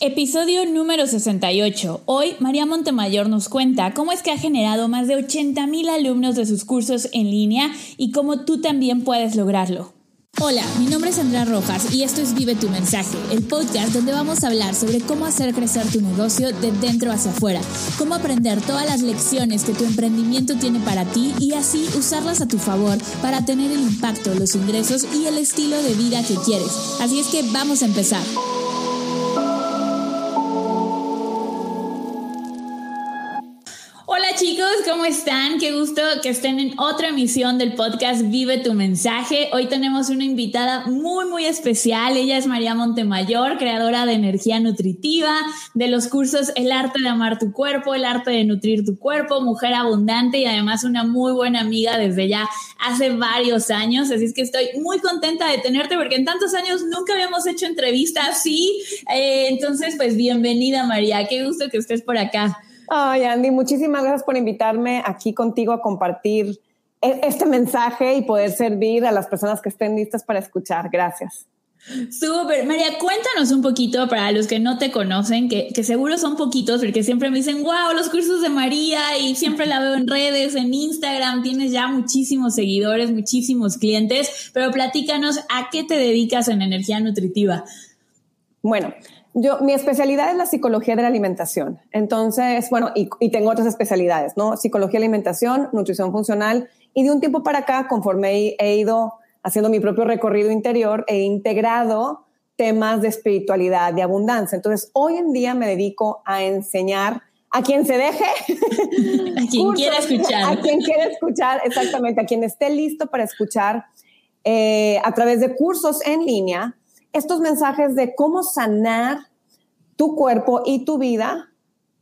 Episodio número 68. Hoy María Montemayor nos cuenta cómo es que ha generado más de 80 mil alumnos de sus cursos en línea y cómo tú también puedes lograrlo. Hola, mi nombre es Andrea Rojas y esto es Vive tu mensaje, el podcast donde vamos a hablar sobre cómo hacer crecer tu negocio de dentro hacia afuera, cómo aprender todas las lecciones que tu emprendimiento tiene para ti y así usarlas a tu favor para tener el impacto, los ingresos y el estilo de vida que quieres. Así es que vamos a empezar. ¿Cómo están? Qué gusto que estén en otra emisión del podcast Vive tu mensaje. Hoy tenemos una invitada muy, muy especial. Ella es María Montemayor, creadora de energía nutritiva, de los cursos El arte de amar tu cuerpo, el arte de nutrir tu cuerpo, mujer abundante y además una muy buena amiga desde ya hace varios años. Así es que estoy muy contenta de tenerte porque en tantos años nunca habíamos hecho entrevistas así. Eh, entonces, pues bienvenida María, qué gusto que estés por acá. Ay, Andy, muchísimas gracias por invitarme aquí contigo a compartir e-, este mensaje y poder servir a las personas que estén listas para escuchar. Gracias. Súper. María, cuéntanos un poquito para los que no te conocen, que, que, seguro son poquitos, porque siempre me dicen, wow, los cursos de María y siempre la veo en redes, en Instagram, tienes ya muchísimos seguidores, muchísimos clientes, pero platícanos a qué te dedicas en energía nutritiva. Bueno, yo, mi especialidad es la psicología de la alimentación. Entonces, bueno, y, tengo otras especialidades, ¿no? Psicología alimentación, nutrición funcional. Y de un tiempo para acá, conforme he, ido haciendo mi propio recorrido interior, he integrado temas de espiritualidad, de abundancia. Entonces, hoy en día me dedico a enseñar a quien se deje. a quien quiera escuchar. A quien quiera escuchar, exactamente, a quien esté listo para escuchar eh, a través de cursos en línea estos mensajes de cómo sanar tu cuerpo y tu vida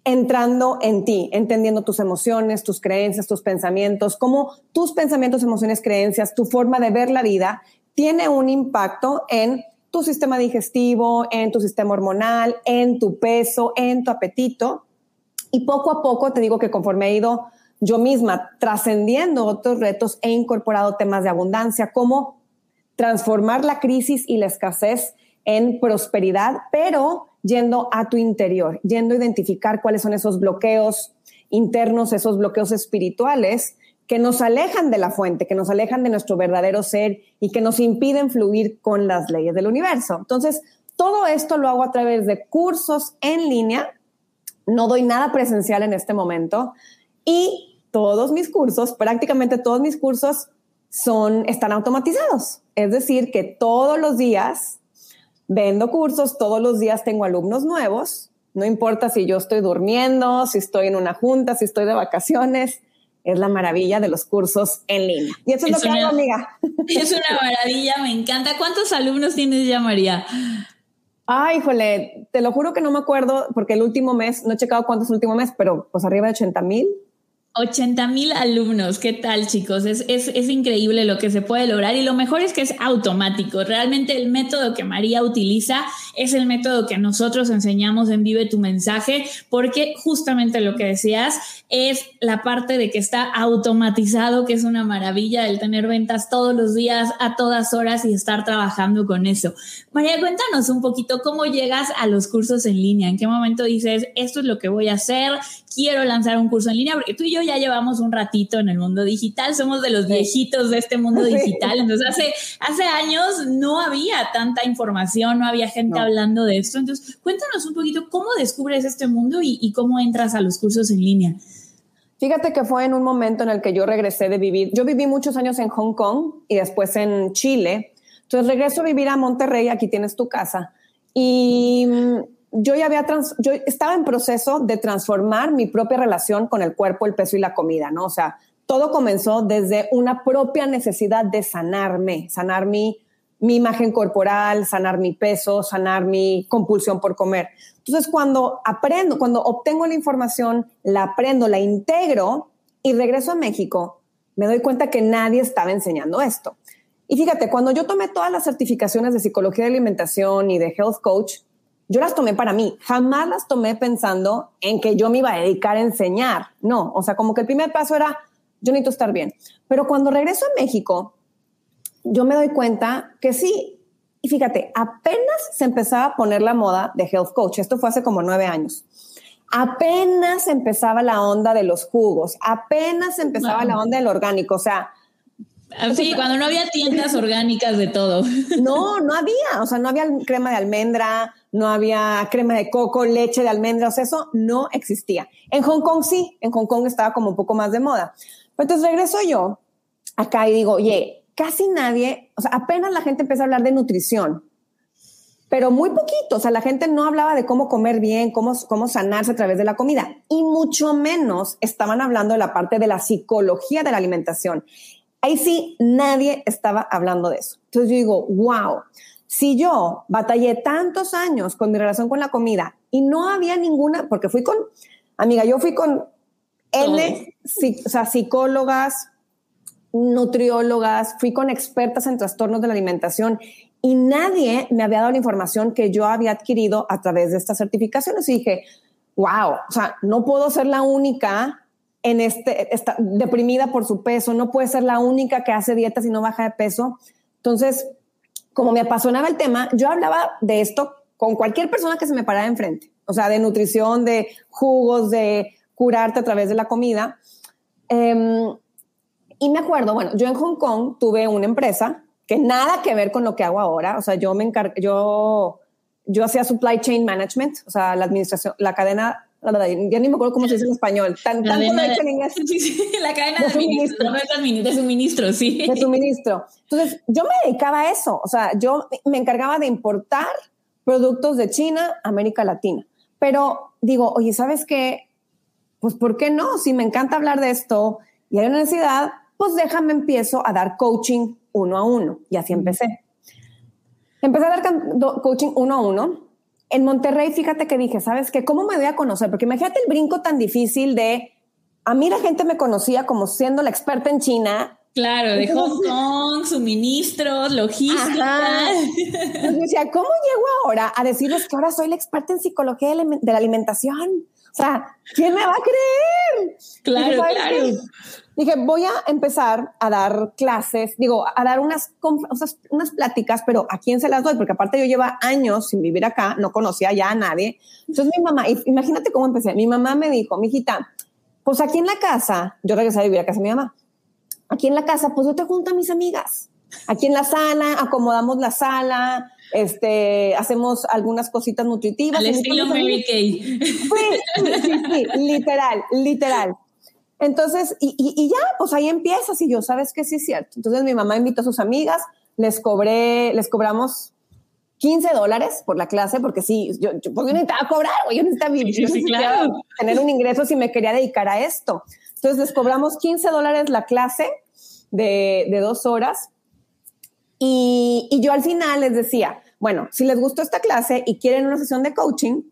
entrando en ti, entendiendo tus emociones, tus creencias, tus pensamientos, cómo tus pensamientos, emociones, creencias, tu forma de ver la vida tiene un impacto en tu sistema digestivo, en tu sistema hormonal, en tu peso, en tu apetito. Y poco a poco te digo que conforme he ido yo misma trascendiendo otros retos, he incorporado temas de abundancia como transformar la crisis y la escasez en prosperidad, pero yendo a tu interior, yendo a identificar cuáles son esos bloqueos internos, esos bloqueos espirituales que nos alejan de la fuente, que nos alejan de nuestro verdadero ser y que nos impiden fluir con las leyes del universo. Entonces, todo esto lo hago a través de cursos en línea. No doy nada presencial en este momento y todos mis cursos, prácticamente todos mis cursos son, están automatizados. Es decir, que todos los días vendo cursos, todos los días tengo alumnos nuevos, no importa si yo estoy durmiendo, si estoy en una junta, si estoy de vacaciones, es la maravilla de los cursos en línea. Y eso es, lo que hago, amiga. Es una maravilla, me encanta. ¿Cuántos alumnos tienes ya, María? Ay, híjole, te lo juro que no me acuerdo porque el último mes, no he checado cuántos último mes, pero pues arriba de 80 mil. 80 mil alumnos, ¿qué tal chicos? Es, es, es, increíble lo que se puede lograr y lo mejor es que es automático. Realmente el método que María utiliza es el método que nosotros enseñamos en Vive tu mensaje porque justamente lo que decías es la parte de que está automatizado, que es una maravilla el tener ventas todos los días, a todas horas y estar trabajando con eso. María, cuéntanos un poquito cómo llegas a los cursos en línea, en qué momento dices, esto es lo que voy a hacer, quiero lanzar un curso en línea, porque tú y yo ya llevamos un ratito en el mundo digital, somos de los viejitos de este mundo digital, entonces hace, hace años no había tanta información, no había gente hablando de esto, entonces cuéntanos un poquito cómo descubres este mundo y, y cómo entras a los cursos en línea. Fíjate que fue en un momento en el que yo regresé de vivir, yo viví muchos años en Hong Kong y después en Chile, entonces regreso a vivir a Monterrey, aquí tienes tu casa, y yo ya había, yo estaba en proceso de transformar mi propia relación con el cuerpo, el peso y la comida, ¿no? O sea, todo comenzó desde una propia necesidad de sanarme, sanar mi, mi imagen corporal, sanar mi peso, sanar mi compulsión por comer. Entonces, cuando aprendo, cuando obtengo la información, la aprendo, la integro y regreso a México, me doy cuenta que nadie estaba enseñando esto. Y fíjate, cuando yo tomé todas las certificaciones de psicología de alimentación y de health coach, yo las tomé para mí, jamás las tomé pensando en que yo me iba a dedicar a enseñar. No, o sea, como que el primer paso era, yo necesito estar bien. Pero cuando regreso a México, yo me doy cuenta que sí, Y fíjate, apenas se empezaba a poner la moda de health coach. Esto fue hace como nueve años. Apenas empezaba la onda de los jugos, apenas empezaba la onda del orgánico. O sea, ah, Sí, cuando no había tiendas orgánicas de todo. No, no había. O sea, no había crema de almendra, no había crema de coco, leche de almendra. O sea, eso no existía. En Hong Kong sí, en Hong Kong estaba como un poco más de moda. entonces regreso yo acá y digo, oye, casi nadie, o sea, apenas la gente empieza a hablar de nutrición, pero muy poquito, o sea, la gente no hablaba de cómo comer bien, cómo, cómo sanarse a través de la comida, y mucho menos estaban hablando de la parte de la psicología de la alimentación. Ahí sí, nadie estaba hablando de eso. Entonces yo digo, wow, si yo batallé tantos años con mi relación con la comida y no había ninguna, porque fui con, amiga, yo fui con N, o sea, psicólogas, nutriólogas, fui con expertas en trastornos de la alimentación y nadie me había dado la información que yo había adquirido a través de estas certificaciones. Y dije, wow, o sea, no puedo ser la única en este, está deprimida por su peso, no puede ser la única que hace dietas y no baja de peso. Entonces, como me apasionaba el tema, yo hablaba de esto con cualquier persona que se me parara enfrente, o sea, de nutrición, de jugos, de curarte a través de la comida. Em, y me acuerdo, bueno, yo en Hong Kong tuve una empresa que nada que ver con lo que hago ahora. O sea, yo me encargo, yo, yo hacía supply chain management, o sea, la administración, la cadena, ya ni me acuerdo cómo se dice en español. Tan, tanto lo he en inglés. la cadena de, suministro. De suministro, sí. De suministro. Entonces, yo me dedicaba a eso. O sea, yo me encargaba de importar productos de China a América Latina. Pero digo, oye, ¿sabes qué? Pues, ¿por qué no? Si me encanta hablar de esto y hay una necesidad, pues déjame empiezo a dar coaching uno a uno. Y así empecé. Empecé a dar coaching uno a uno. En Monterrey, fíjate que dije, ¿sabes qué? ¿Cómo me voy a conocer? Porque imagínate el brinco tan difícil de, a mí la gente me conocía como siendo la experta en China. Claro, de Hong Kong, suministros, logística. Entonces decía, ¿cómo llego ahora a decirles que ahora soy la experta en psicología de la alimentación? O sea, ¿quién me va a creer? Claro, claro. Dije, voy a empezar a dar clases, digo, a dar unas, unas pláticas, pero ¿a quién se las doy? Porque aparte yo lleva años sin vivir acá, no conocía ya a nadie. Entonces mi mamá, imagínate cómo empecé. Mi mamá me dijo, mijita, pues aquí en la casa, yo regresé a vivir a casa de mi mamá. Aquí en la casa, pues yo te junto a mis amigas. Aquí en la sala, acomodamos la sala, este, hacemos algunas cositas nutritivas. Al estilo Mary Kay. Sí, sí, sí, literal, literal. Entonces, y, y, ya, pues ahí empiezas y yo, ¿sabes que Sí es cierto. Entonces mi mamá invitó a sus amigas, les cobré, les cobramos 15 dólares por la clase, porque sí, yo, yo, pues yo necesitaba cobrar, yo necesitaba, yo tener un ingreso si me quería dedicar a esto. Entonces les cobramos 15 dólares la clase de, de dos horas y, y yo al final les decía, bueno, si les gustó esta clase y quieren una sesión de coaching,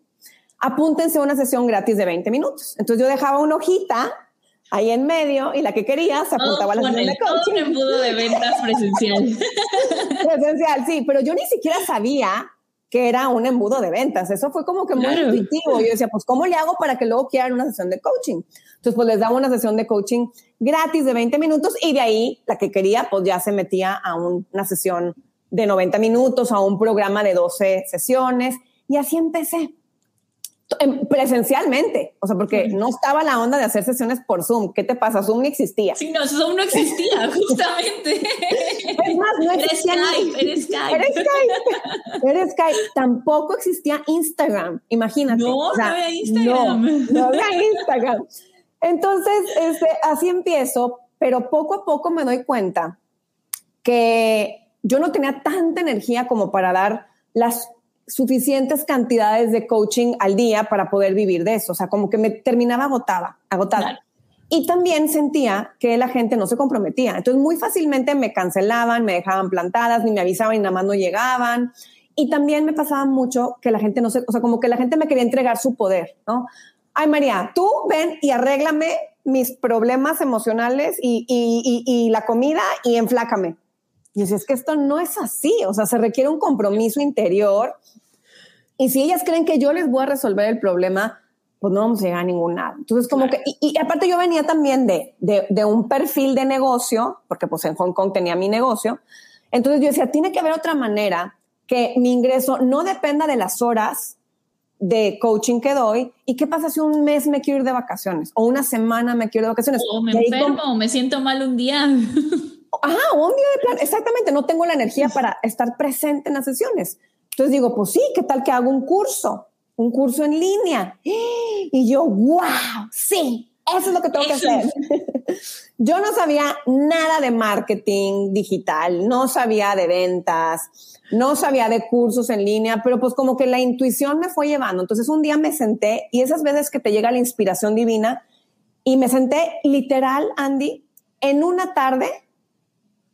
apúntense a una sesión gratis de 20 minutos. Entonces yo dejaba una hojita ahí en medio y la que quería se apuntaba a la sesión de coaching. un embudo de ventas presencial. presencial, sí, pero yo ni siquiera sabía que era un embudo de ventas. Eso fue como que muy intuitivo. Yo decía, pues, ¿cómo le hago para que luego quieran una sesión de coaching? Entonces, pues les daba una sesión de coaching gratis de 20 minutos y de ahí la que quería, pues ya se metía a una sesión de 90 minutos, a un programa de 12 sesiones y así empecé presencialmente, o sea, porque no estaba la onda de hacer sesiones por Zoom. ¿Qué te pasa? Zoom ni existía. Sí, no, Zoom no existía, justamente. Es más, no existía Skype, eres Skype. Eres Skype. Eres Skype. Tampoco existía Instagram, imagínate. No, no había Instagram. No, había Instagram. Entonces, este, así empiezo, pero poco a poco me doy cuenta que yo no tenía tanta energía como para dar las suficientes cantidades de coaching al día para poder vivir de eso. O sea, como que me terminaba agotada, agotada. Y también sentía que la gente no se comprometía. Entonces, muy fácilmente me cancelaban, me dejaban plantadas, ni me avisaban y nada más no llegaban. Y también me pasaba mucho que la gente no se, o sea, como que la gente me quería entregar su poder, ¿no? Ay, María, tú ven y arréglame mis problemas emocionales y, y, y, y la comida y enflácame. Y es que esto no es así, o sea, se requiere un compromiso interior. Y si ellas creen que yo les voy a resolver el problema, pues no vamos a llegar a ningún lado. Entonces, como que, y, aparte yo venía también de, de, de, un perfil de negocio, porque pues en Hong Kong tenía mi negocio. Entonces yo decía, tiene que haber otra manera que mi ingreso no dependa de las horas de coaching que doy. ¿Y qué pasa si un mes me quiero ir de vacaciones? O una semana me quiero ir de vacaciones. O me enfermo, o me siento mal un día. Ajá, o un día de plan. Exactamente, no tengo la energía para estar presente en las sesiones. Entonces digo, pues sí, ¿qué tal que hago un curso? Un curso en línea. Y yo, wow, sí, eso es lo que tengo que hacer. yo no sabía nada de marketing digital, no sabía de ventas, no sabía de cursos en línea, pero pues como que la intuición me fue llevando. Entonces un día me senté y esas veces que te llega la inspiración divina y me senté literal, Andy, en una tarde,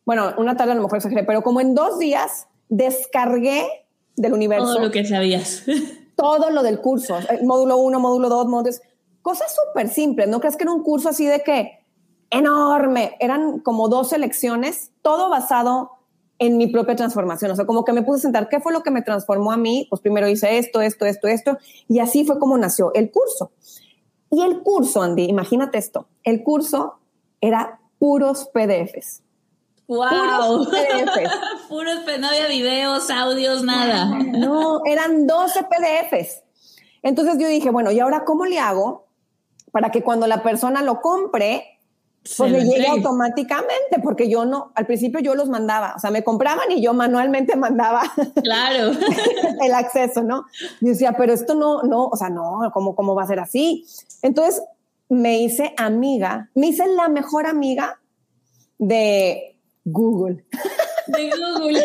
bueno, una tarde a lo mejor exageré, pero como en dos días descargué del universo. Todo lo que sabías. todo lo del curso, módulo uno, módulo dos, módulo cosas súper simples. No crees que era un curso así de que enorme, eran como dos lecciones, todo basado en mi propia transformación. O sea, como que me puse a sentar, ¿qué fue lo que me transformó a mí? Pues primero hice esto, esto, esto, esto, y así fue como nació el curso. Y el curso, Andy, imagínate esto, el curso era puros PDFs. ¡Wow! Puros PDFs. puros, no había videos, audios, nada. No, eran 12 PDFs. Entonces yo dije, bueno, ¿y ahora cómo le hago para que cuando la persona lo compre, pues le llegue automáticamente, porque yo no, al principio yo los mandaba, o sea, me compraban y yo manualmente mandaba claro. el acceso, ¿no? Y decía, pero esto no, no, o sea, no, ¿cómo, ¿cómo va a ser así? Entonces me hice amiga, me hice la mejor amiga de Google. De Google.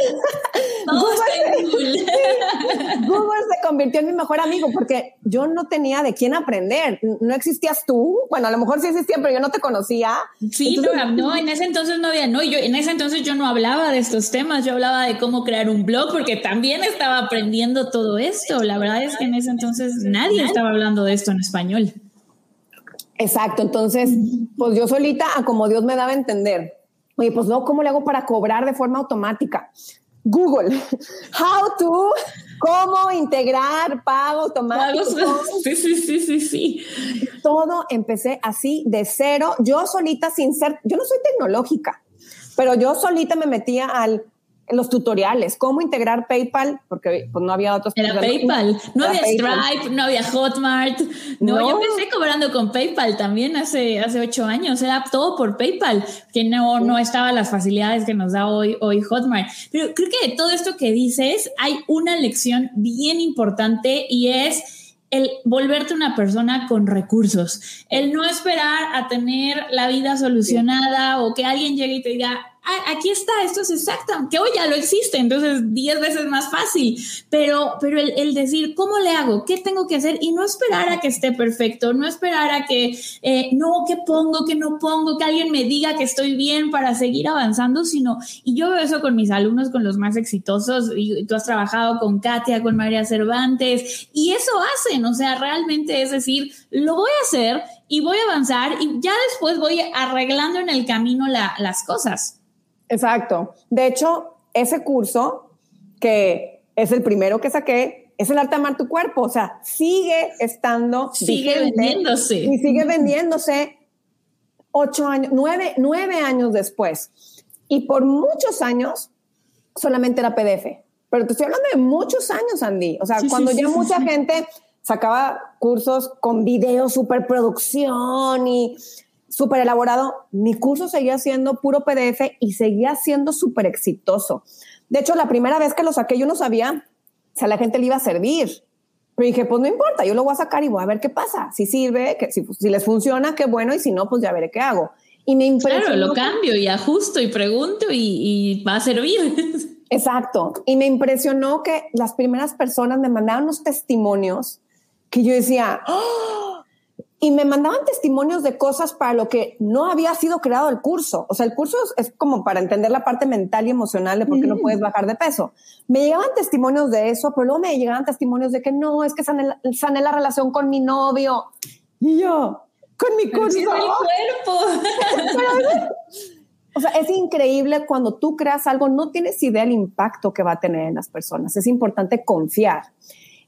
Google, Google. se convirtió en mi mejor amigo porque yo no tenía de quién aprender. No existías tú. Bueno, a lo mejor sí existía, pero yo no te conocía. Sí, no, no, en ese entonces no había, no, yo en ese entonces yo no hablaba de estos temas, yo hablaba de cómo crear un blog porque también estaba aprendiendo todo esto. La verdad es que en ese entonces nadie estaba hablando de esto en español. Exacto, entonces, pues yo solita, a como Dios me daba a entender. Oye, pues no, ¿cómo le hago para cobrar de forma automática? Google, how to, cómo integrar pago automático. Sí, sí, sí, sí, sí. Todo empecé así de cero, yo solita sin ser, yo no soy tecnológica, pero yo solita me metía al los tutoriales, cómo integrar PayPal, porque pues, no había otros. Era PayPal, no había Stripe, no había Hotmart. No, yo empecé cobrando con PayPal también hace, hace ocho años, era todo por PayPal, que no, no estaba las facilidades que nos da hoy, hoy Hotmart. Pero creo que de todo esto que dices, hay una lección bien importante y es el volverte una persona con recursos, el no esperar a tener la vida solucionada o que alguien llegue y te diga, aquí está, esto es exacto, que hoy ya lo existe, entonces 10 veces más fácil, pero, pero el, decir, ¿cómo le hago? ¿Qué tengo que hacer? Y no esperar a que esté perfecto, no esperar a que, eh, no, que pongo, que no pongo, que alguien me diga que estoy bien para seguir avanzando, sino, y yo veo eso con mis alumnos, con los más exitosos, y tú has trabajado con Katia, con María Cervantes, y eso hacen, o sea, realmente es decir, lo voy a hacer y voy a avanzar y ya después voy arreglando en el camino las cosas. Exacto. De hecho, ese curso, que es el primero que saqué, es el arte de amar tu cuerpo. O sea, sigue estando. Sigue vendiéndose. Y sigue vendiéndose ocho años, nueve, nueve años después. Y por muchos años solamente era PDF. Pero te estoy hablando de muchos años, Andy. O sea, cuando ya mucha gente sacaba cursos con video, superproducción y súper elaborado, mi curso seguía siendo puro PDF y seguía siendo súper exitoso. De hecho, la primera vez que lo saqué, yo no sabía si a la gente le iba a servir. Pero dije, pues no importa, yo lo voy a sacar y voy a ver qué pasa. Si sirve, que, si, les funciona, qué bueno, y si no, pues ya veré qué hago. Y me impresionó. Claro, lo cambio y ajusto y pregunto y, y va a servir. Exacto. Y me impresionó que las primeras personas me mandaron unos testimonios que yo decía, ¡Oh! Y me mandaban testimonios de cosas para lo que no había sido creado el curso. O sea, el curso es, como para entender la parte mental y emocional de por qué no puedes bajar de peso. Me llegaban testimonios de eso, pero luego me llegaban testimonios de que no, es que sané, la relación con mi novio. Y yo, con mi curso. el cuerpo. o sea, es increíble cuando tú creas algo, no tienes idea del impacto que va a tener en las personas. Es importante confiar.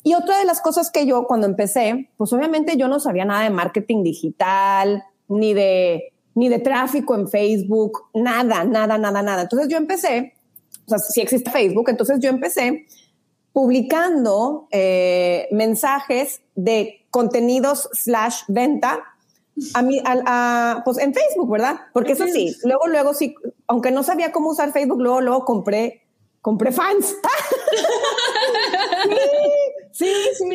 Y otra de las cosas que yo cuando empecé, pues obviamente yo no sabía nada de marketing digital, ni de, ni de tráfico en Facebook, nada, nada, nada, nada. Entonces yo empecé, o sea, si existe Facebook, entonces yo empecé publicando eh, mensajes de contenidos slash venta a mí, a, pues en Facebook, ¿verdad? Porque eso sí, luego, luego sí, aunque no sabía cómo usar Facebook, luego, luego compré, compré fans. sí, sí,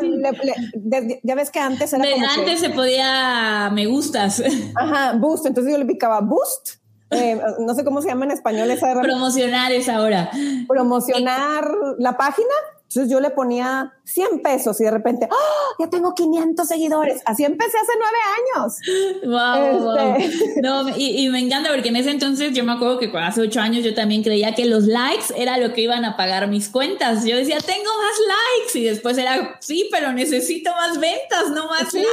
sí. ya ves que antes era Antes se podía me gustas. Ajá, boost. Entonces yo le picaba boost eh, no sé cómo se llama en español esa Promocionar es ahora. Promocionar la página. Entonces yo le ponía 100 pesos y de repente, ¡oh! Ya tengo 500 seguidores. Así empecé hace nueve años. Wow. Este. No, y, me encanta porque en ese entonces yo me acuerdo que hace ocho años yo también creía que los likes era lo que iban a pagar mis cuentas. Yo decía, tengo más likes. Y después era, sí, pero necesito más ventas, no más likes.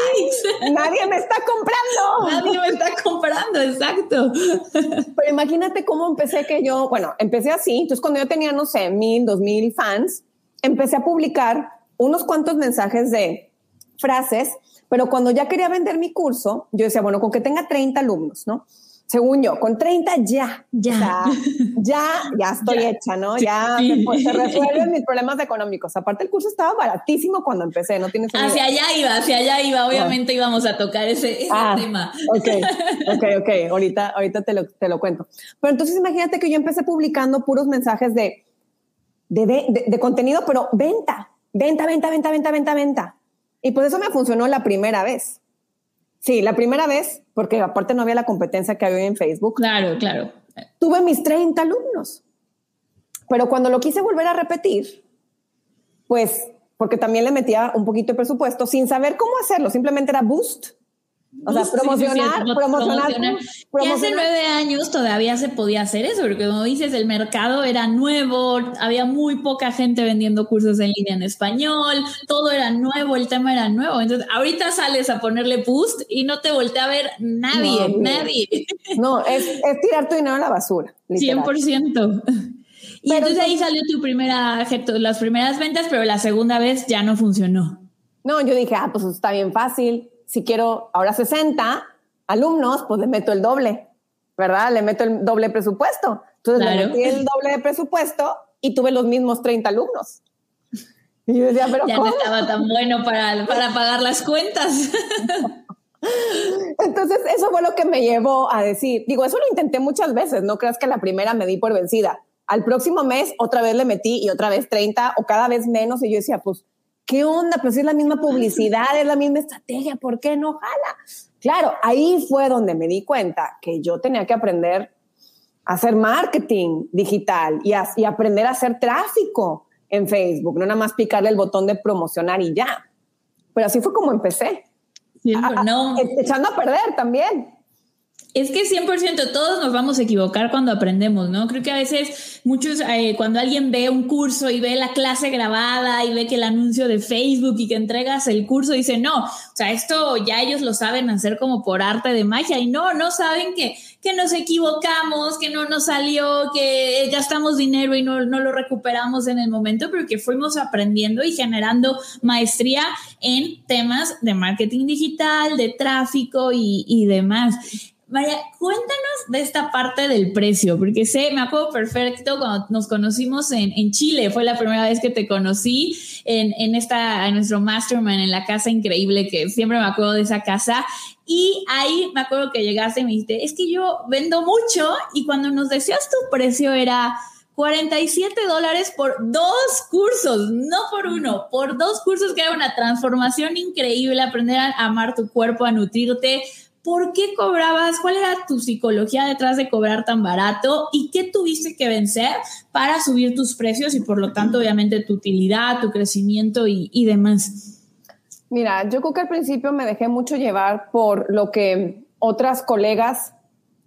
Nadie me está comprando. Nadie me está comprando, exacto. Pero imagínate cómo empecé que yo, bueno, empecé así. Entonces cuando yo tenía, no sé, mil, dos mil fans, empecé a publicar unos cuantos mensajes de frases, pero cuando ya quería vender mi curso, yo decía, bueno, con que tenga 30 alumnos, ¿no? Según yo, con 30 ya, ya, ya, ya estoy hecha, ¿no? Ya se, resuelven mis problemas económicos. Aparte, el curso estaba baratísimo cuando empecé, no tienes Hacia allá iba, hacia allá iba. Obviamente íbamos a tocar ese, ah, tema. Ok, ok, ok. Ahorita, ahorita te lo, te lo cuento. Pero entonces imagínate que yo empecé publicando puros mensajes de de, contenido, pero venta, venta, venta, venta, venta, venta, venta. Y por eso me funcionó la primera vez. Sí, la primera vez, porque aparte no había la competencia que había en Facebook. Claro, claro. Tuve mis 30 alumnos. Pero cuando lo quise volver a repetir, pues, porque también le metía un poquito de presupuesto sin saber cómo hacerlo, simplemente era boost o sea, promocionar, promocionar, Y hace nueve años todavía se podía hacer eso, porque como dices, el mercado era nuevo, había muy poca gente vendiendo cursos en línea en español, todo era nuevo, el tema era nuevo. Entonces, ahorita sales a ponerle boost y no te voltea a ver nadie, nadie. No, es, tirar tu dinero a la basura. Literal. 100%. Y entonces ahí salió tu primera, las primeras ventas, pero la segunda vez ya no funcionó. No, yo dije, ah, pues está bien fácil si quiero ahora 60 alumnos, pues le meto el doble, ¿verdad? Le meto el doble presupuesto. Entonces le metí el doble de presupuesto y tuve los mismos 30 alumnos. Y yo decía, pero ya no estaba tan bueno para, para pagar las cuentas. Entonces, eso fue lo que me llevó a decir, digo, eso lo intenté muchas veces, no creas que la primera me di por vencida. Al próximo mes otra vez le metí y otra vez 30 o cada vez menos y yo decía, pues ¿qué onda? Pues es la misma publicidad, es la misma estrategia, ¿por qué no jala? Claro, ahí fue donde me di cuenta que yo tenía que aprender a hacer marketing digital y, y aprender a hacer tráfico en Facebook, no nada más picarle el botón de promocionar y ya. Pero así fue como empecé. no. echando a perder también. Es que 100% todos nos vamos a equivocar cuando aprendemos, ¿no? Creo que a veces muchos, eh, cuando alguien ve un curso y ve la clase grabada y ve que el anuncio de Facebook y que entregas el curso, dice, no, o sea, esto ya ellos lo saben hacer como por arte de magia y no, no saben que, que nos equivocamos, que no nos salió, que gastamos dinero y no, no lo recuperamos en el momento, pero que fuimos aprendiendo y generando maestría en temas de marketing digital, de tráfico y, y demás. María, cuéntanos de esta parte del precio, porque sé, me acuerdo perfecto cuando nos conocimos en, en Chile, fue la primera vez que te conocí en, en, esta, en nuestro mastermind, en la casa increíble, que siempre me acuerdo de esa casa. Y ahí me acuerdo que llegaste y me dijiste, es que yo vendo mucho y cuando nos decías tu precio era 47 dólares por dos cursos, no por uno, por dos cursos que era una transformación increíble, aprender a amar tu cuerpo, a nutrirte ¿por qué cobrabas? ¿Cuál era tu psicología detrás de cobrar tan barato? ¿Y qué tuviste que vencer para subir tus precios y por lo tanto obviamente tu utilidad, tu crecimiento y, demás? Mira, yo creo que al principio me dejé mucho llevar por lo que otras colegas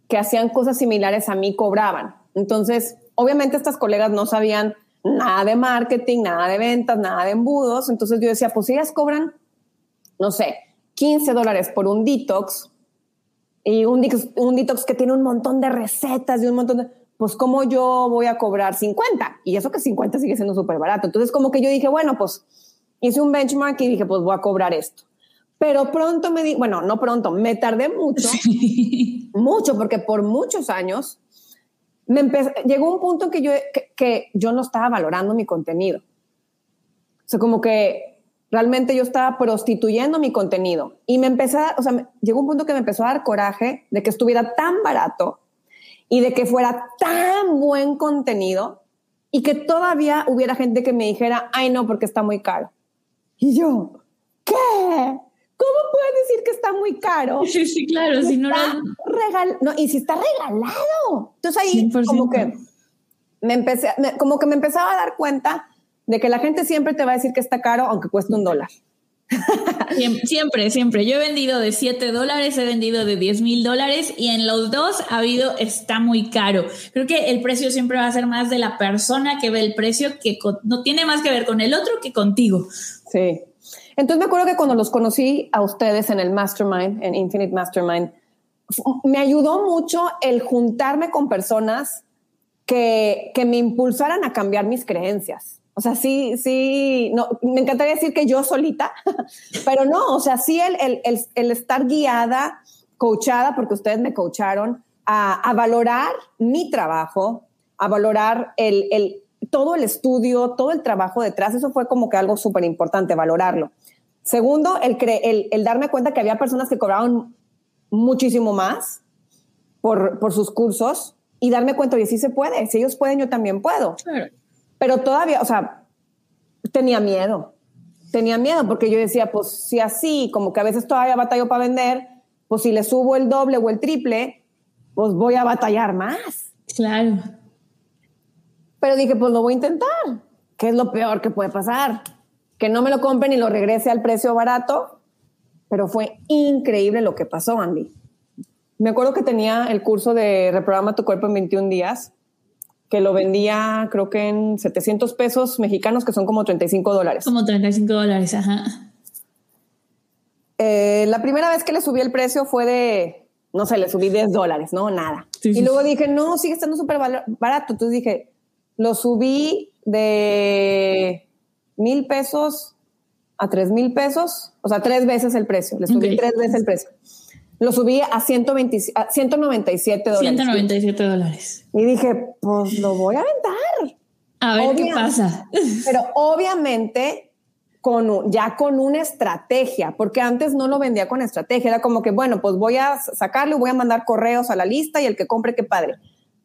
que hacían cosas similares a mí cobraban. Entonces, obviamente estas colegas no sabían nada de marketing, nada de ventas, nada de embudos. Entonces yo decía, pues si ellas cobran, no sé, 15 dólares por un detox, y un, un detox que tiene un montón de recetas y un montón de, pues cómo yo voy a cobrar 50 y eso que 50 sigue siendo súper barato. Entonces como que yo dije, bueno, pues hice un benchmark y dije, pues voy a cobrar esto. Pero pronto me di, bueno, no pronto, me tardé mucho, mucho, porque por muchos años me llegó un punto que yo, que, que yo no estaba valorando mi contenido. O sea, como que realmente yo estaba prostituyendo mi contenido y me empecé, o sea, llegó un punto que me empezó a dar coraje de que estuviera tan barato y de que fuera tan buen contenido y que todavía hubiera gente que me dijera, ay no, porque está muy caro. Y yo, ¿qué? ¿Cómo puedes decir que está muy caro? Sí, sí, claro, si no, regal no, y si está regalado. Entonces ahí como que me empecé, como que me empezaba a dar cuenta de que la gente siempre te va a decir que está caro aunque cueste un dólar. Siempre, siempre. Yo he vendido de 7 dólares, he vendido de 10 mil dólares y en los dos ha habido, está muy caro. Creo que el precio siempre va a ser más de la persona que ve el precio, que no tiene más que ver con el otro que contigo. Sí. Entonces me acuerdo que cuando los conocí a ustedes en el Mastermind, en Infinite Mastermind, me ayudó mucho el juntarme con personas que, que me impulsaran a cambiar mis creencias. O sea, sí, sí, no, me encantaría decir que yo solita, pero no, o sea, sí el, el, el, el estar guiada, coachada, porque ustedes me coacharon, a, a valorar mi trabajo, a valorar el, todo el estudio, todo el trabajo detrás, eso fue como que algo súper importante, valorarlo. Segundo, el, el, el, darme cuenta que había personas que cobraban muchísimo más por, por sus cursos y darme cuenta, oye, sí se puede, si ellos pueden, yo también puedo. Pero todavía, o sea, tenía miedo. Tenía miedo porque yo decía, pues si así, como que a veces todavía batallo para vender, pues si le subo el doble o el triple, pues voy a batallar más. Claro. Pero dije, pues lo voy a intentar. ¿Qué es lo peor que puede pasar? Que no me lo compren y lo regrese al precio barato. Pero fue increíble lo que pasó, Andy. Me acuerdo que tenía el curso de Reprograma tu cuerpo en 21 días que lo vendía creo que en 700 pesos mexicanos, que son como 35 dólares. Como 35 dólares, ajá. Eh, la primera vez que le subí el precio fue de, no sé, le subí 10 dólares, no, nada. y luego dije, no, sigue estando súper barato. Entonces dije, lo subí de mil pesos a tres mil pesos, o sea, tres veces el precio. Le subí tres veces el precio lo subí a, 120, 197 dólares. 197 dólares. Y dije, pues lo voy a aventar. A ver qué pasa. Pero obviamente con, ya con una estrategia, porque antes no lo vendía con estrategia, era como que, bueno, pues voy a sacarlo, voy a mandar correos a la lista y el que compre, qué padre.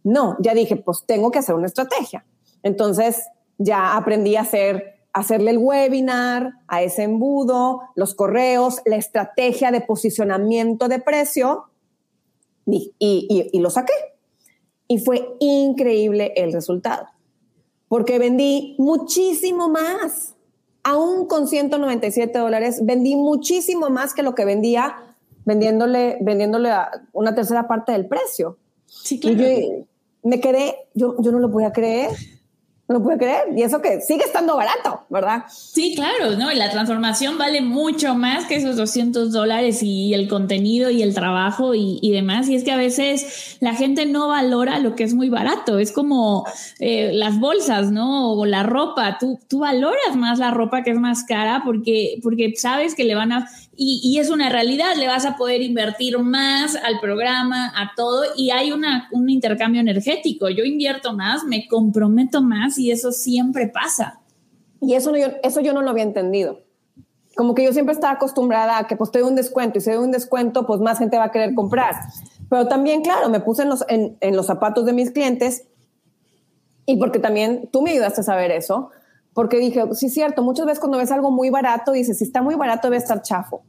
No, ya dije, pues tengo que hacer una estrategia. Entonces ya aprendí a hacer hacerle el webinar a ese embudo, los correos, la estrategia de posicionamiento de precio y, y, lo saqué. Y fue increíble el resultado, porque vendí muchísimo más. Aún con 197 dólares, vendí muchísimo más que lo que vendía vendiéndole, vendiéndole a una tercera parte del precio. Sí, claro. Y me quedé, yo, yo no lo podía creer no lo puede creer. Y eso que sigue estando barato, ¿verdad? Sí, claro, ¿no? Y la transformación vale mucho más que esos 200 dólares y el contenido y el trabajo y, y, demás. Y es que a veces la gente no valora lo que es muy barato. Es como eh, las bolsas, ¿no? O la ropa. Tú, tú valoras más la ropa que es más cara porque, porque sabes que le van a y, es una realidad, le vas a poder invertir más al programa, a todo, y hay una, un intercambio energético. Yo invierto más, me comprometo más y eso siempre pasa. Y eso, no, yo, eso yo no lo había entendido. Como que yo siempre estaba acostumbrada a que pues te doy un descuento y si doy un descuento, pues más gente va a querer comprar. Pero también, claro, me puse en los, en, en los zapatos de mis clientes y porque también tú me ayudaste a saber eso porque dije, sí, cierto, muchas veces cuando ves algo muy barato, dices, si está muy barato debe estar chafo,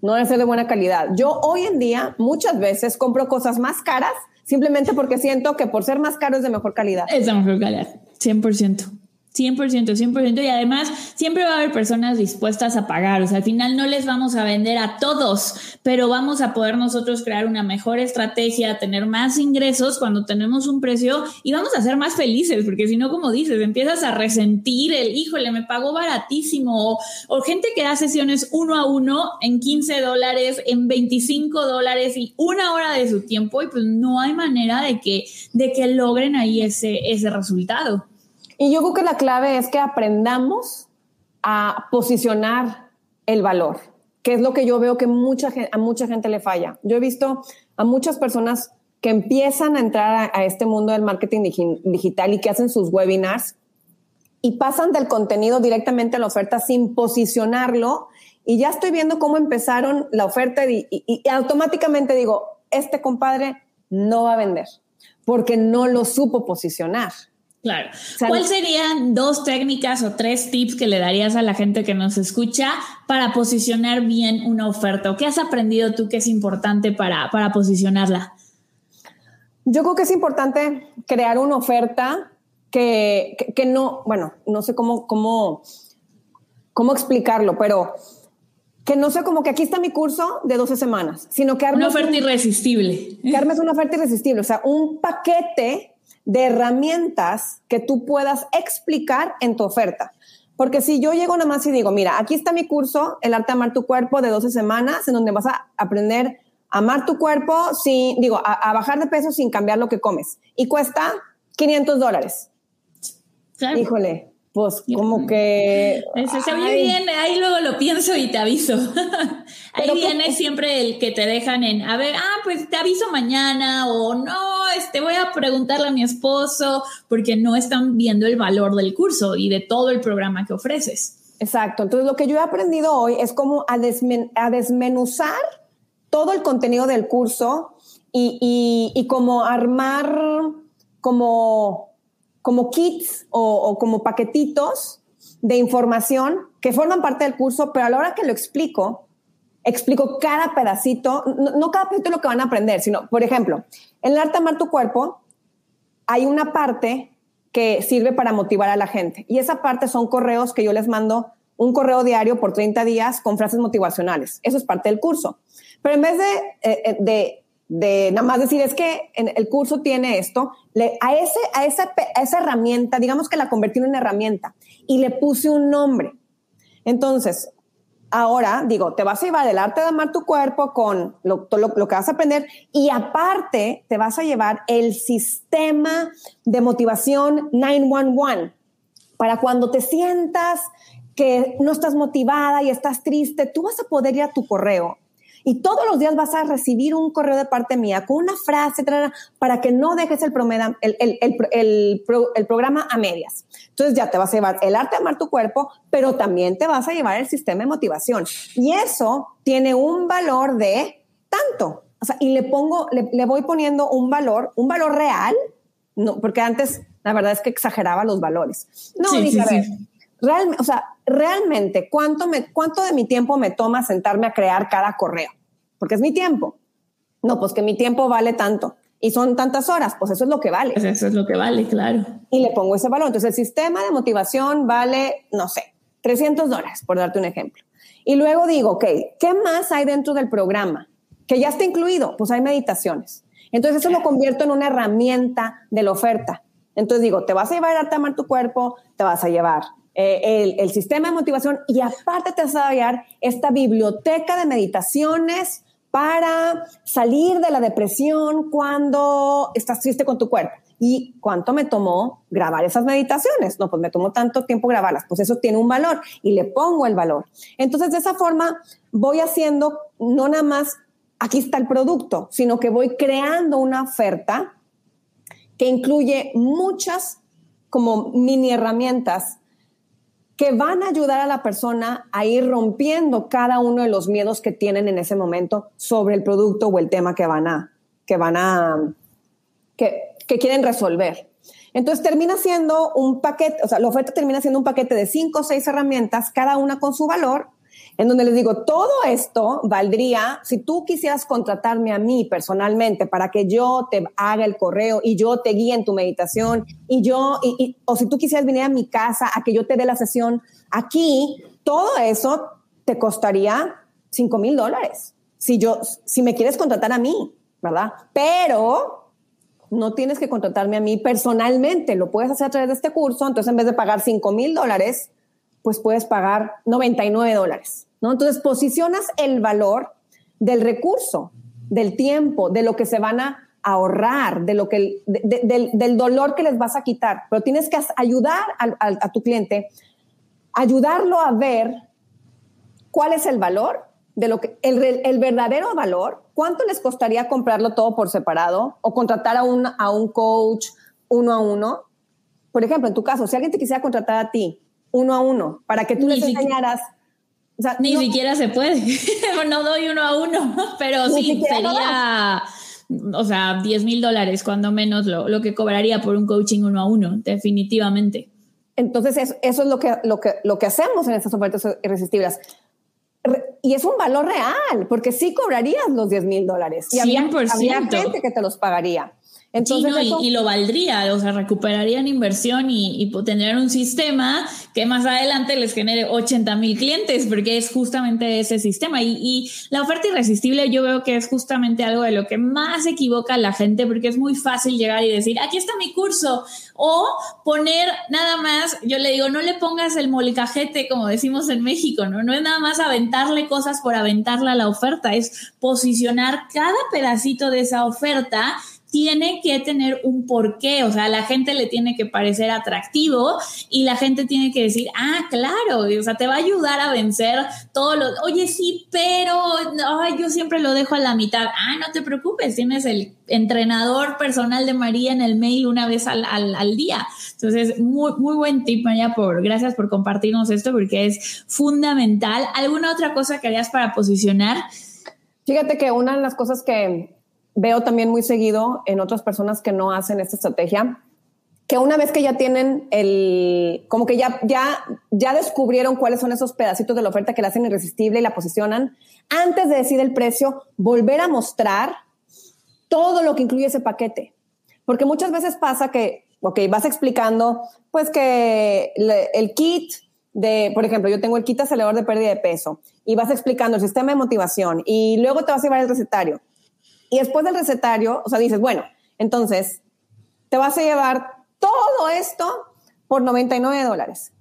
no debe ser de buena calidad. Yo hoy en día muchas veces compro cosas más caras simplemente porque siento que por ser más caro es de mejor calidad. Es de mejor calidad, 100%. 100%, 100%. Y además, siempre va a haber personas dispuestas a pagar. O sea, al final no les vamos a vender a todos, pero vamos a poder nosotros crear una mejor estrategia, tener más ingresos cuando tenemos un precio y vamos a ser más felices, porque si no, como dices, empiezas a resentir el, híjole, me pagó baratísimo. O, o gente que da sesiones uno a uno en 15 dólares, en 25 dólares y una hora de su tiempo y pues no hay manera de que, de que logren ahí ese, ese resultado. Y yo creo que la clave es que aprendamos a posicionar el valor, que es lo que yo veo que mucha, a mucha gente le falla. Yo he visto a muchas personas que empiezan a entrar a, este mundo del marketing digital y que hacen sus webinars y pasan del contenido directamente a la oferta sin posicionarlo. Y ya estoy viendo cómo empezaron la oferta y, automáticamente digo, este compadre no va a vender porque no lo supo posicionar. Claro. ¿Cuáles serían dos técnicas o tres tips que le darías a la gente que nos escucha para posicionar bien una oferta? ¿O qué has aprendido tú que es importante para, para posicionarla? Yo creo que es importante crear una oferta que, que, no, bueno, no sé cómo, cómo, cómo explicarlo, pero que no sea como que aquí está mi curso de 12 semanas, sino que armes una oferta irresistible. Que armes una oferta irresistible, o sea, un paquete de herramientas que tú puedas explicar en tu oferta. Porque si yo llego nada más y digo, mira, aquí está mi curso, El arte de amar tu cuerpo de 12 semanas, en donde vas a aprender amar tu cuerpo sin, digo, a, bajar de peso sin cambiar lo que comes. Y cuesta 500 dólares. Híjole, pues como que... Se, oye bien, ahí luego lo pienso y te aviso. ahí viene siempre el que te dejan en, a ver, ah, pues te aviso mañana o no, este, voy a preguntarle a mi esposo porque no están viendo el valor del curso y de todo el programa que ofreces. Exacto, entonces lo que yo he aprendido hoy es como a, a desmenuzar todo el contenido del curso y, y, como armar como, como kits o, como paquetitos de información que forman parte del curso, pero a la hora que lo explico, explico cada pedacito, no, cada pedacito lo que van a aprender, sino, por ejemplo, en el arte amar tu cuerpo hay una parte que sirve para motivar a la gente y esa parte son correos que yo les mando un correo diario por 30 días con frases motivacionales. Eso es parte del curso. Pero en vez de, eh, eh, de, nada más decir, es que el curso tiene esto, a, ese, a, esa, a esa herramienta, digamos que la convertí en una herramienta y le puse un nombre. Entonces, ahora digo, te vas a llevar el arte de amar tu cuerpo con lo, lo, lo, que vas a aprender y aparte te vas a llevar el sistema de motivación 911 para cuando te sientas que no estás motivada y estás triste, tú vas a poder ir a tu correo y todos los días vas a recibir un correo de parte mía con una frase para que no dejes el, el, programa a medias. Entonces ya te vas a llevar el arte de amar tu cuerpo, pero también te vas a llevar el sistema de motivación. Y eso tiene un valor de tanto. O sea, y le pongo, le, voy poniendo un valor, un valor real, no, porque antes la verdad es que exageraba los valores. No, sí, a ver, realmente, o sea, realmente, ¿cuánto, me, ¿cuánto de mi tiempo me toma sentarme a crear cada correo? Porque es mi tiempo. No, pues que mi tiempo vale tanto y son tantas horas, pues eso es lo que vale. Pues eso es lo que vale, claro. Y le pongo ese valor. Entonces, el sistema de motivación vale, no sé, 300 dólares, por darte un ejemplo. Y luego digo, ok, ¿qué más hay dentro del programa? Que ya está incluido, pues hay meditaciones. Entonces, eso lo convierto en una herramienta de la oferta. Entonces digo, te vas a llevar a amar tu cuerpo, te vas a llevar eh, el, sistema de motivación y aparte te vas a dar esta biblioteca de meditaciones para salir de la depresión cuando estás triste con tu cuerpo. ¿Y cuánto me tomó grabar esas meditaciones? No, pues me tomó tanto tiempo grabarlas. Pues eso tiene un valor y le pongo el valor. Entonces, de esa forma voy haciendo no nada más aquí está el producto, sino que voy creando una oferta que incluye muchas como mini herramientas que van a ayudar a la persona a ir rompiendo cada uno de los miedos que tienen en ese momento sobre el producto o el tema que van a, que van a, que, que quieren resolver. Entonces termina siendo un paquete, o sea, la oferta termina siendo un paquete de cinco o seis herramientas, cada una con su valor, en donde les digo, todo esto valdría, si tú quisieras contratarme a mí personalmente para que yo te haga el correo y yo te guíe en tu meditación y yo, o si tú quisieras venir a mi casa a que yo te dé la sesión aquí, todo eso te costaría 5 mil dólares. Si yo, si me quieres contratar a mí, ¿verdad? Pero no tienes que contratarme a mí personalmente, lo puedes hacer a través de este curso, entonces en vez de pagar 5 mil dólares, pues puedes pagar 99 dólares, ¿no? Entonces posicionas el valor del recurso, del tiempo, de lo que se van a ahorrar, de lo que, del, dolor que les vas a quitar, pero tienes que ayudar a, tu cliente, ayudarlo a ver cuál es el valor de lo que, el, el, verdadero valor, cuánto les costaría comprarlo todo por separado o contratar a un, a un coach uno a uno por ejemplo, en tu caso, si alguien te quisiera contratar a ti uno a uno para que tú les enseñaras ni siquiera se puede. no doy uno a uno, pero sí, sería, o sea, 10 mil dólares, cuando menos lo, lo, que cobraría por un coaching uno a uno, definitivamente. Entonces, eso, eso es lo que, lo, que, lo que hacemos en estas ofertas irresistibles. Y es un valor real, porque sí cobrarías los 10 mil dólares. Y había, había gente que te los pagaría. Entonces, y, lo valdría, o sea, recuperarían inversión y, y tendrían un sistema que más adelante les genere 80 mil clientes, porque es justamente ese sistema. Y, y, la oferta irresistible yo veo que es justamente algo de lo que más equivoca a la gente, porque es muy fácil llegar y decir, aquí está mi curso, o poner nada más, yo le digo, no le pongas el molcajete, como decimos en México, ¿no? No es nada más aventarle cosas por aventarle a la oferta, es posicionar cada pedacito de esa oferta tiene que tener un porqué, o sea, la gente le tiene que parecer atractivo y la gente tiene que decir, ah, claro, o sea, te va a ayudar a vencer todos los, oye, sí, pero yo siempre lo dejo a la mitad. Ah, no te preocupes, tienes el entrenador personal de María en el mail una vez al, al, día. Entonces, muy, muy buen tip, María, por, gracias por compartirnos esto porque es fundamental. ¿Alguna otra cosa que harías para posicionar? Fíjate que una de las cosas que veo también muy seguido en otras personas que no hacen esta estrategia, que una vez que ya tienen el, como que ya, ya, ya descubrieron cuáles son esos pedacitos de la oferta que la hacen irresistible y la posicionan, antes de decir el precio, volver a mostrar todo lo que incluye ese paquete. Porque muchas veces pasa que, ok, vas explicando, pues que el kit de, por ejemplo, yo tengo el kit acelerador de pérdida de peso y vas explicando el sistema de motivación y luego te vas a llevar el recetario y después del recetario, o sea, dices, bueno, entonces te vas a llevar todo esto por 99 dólares.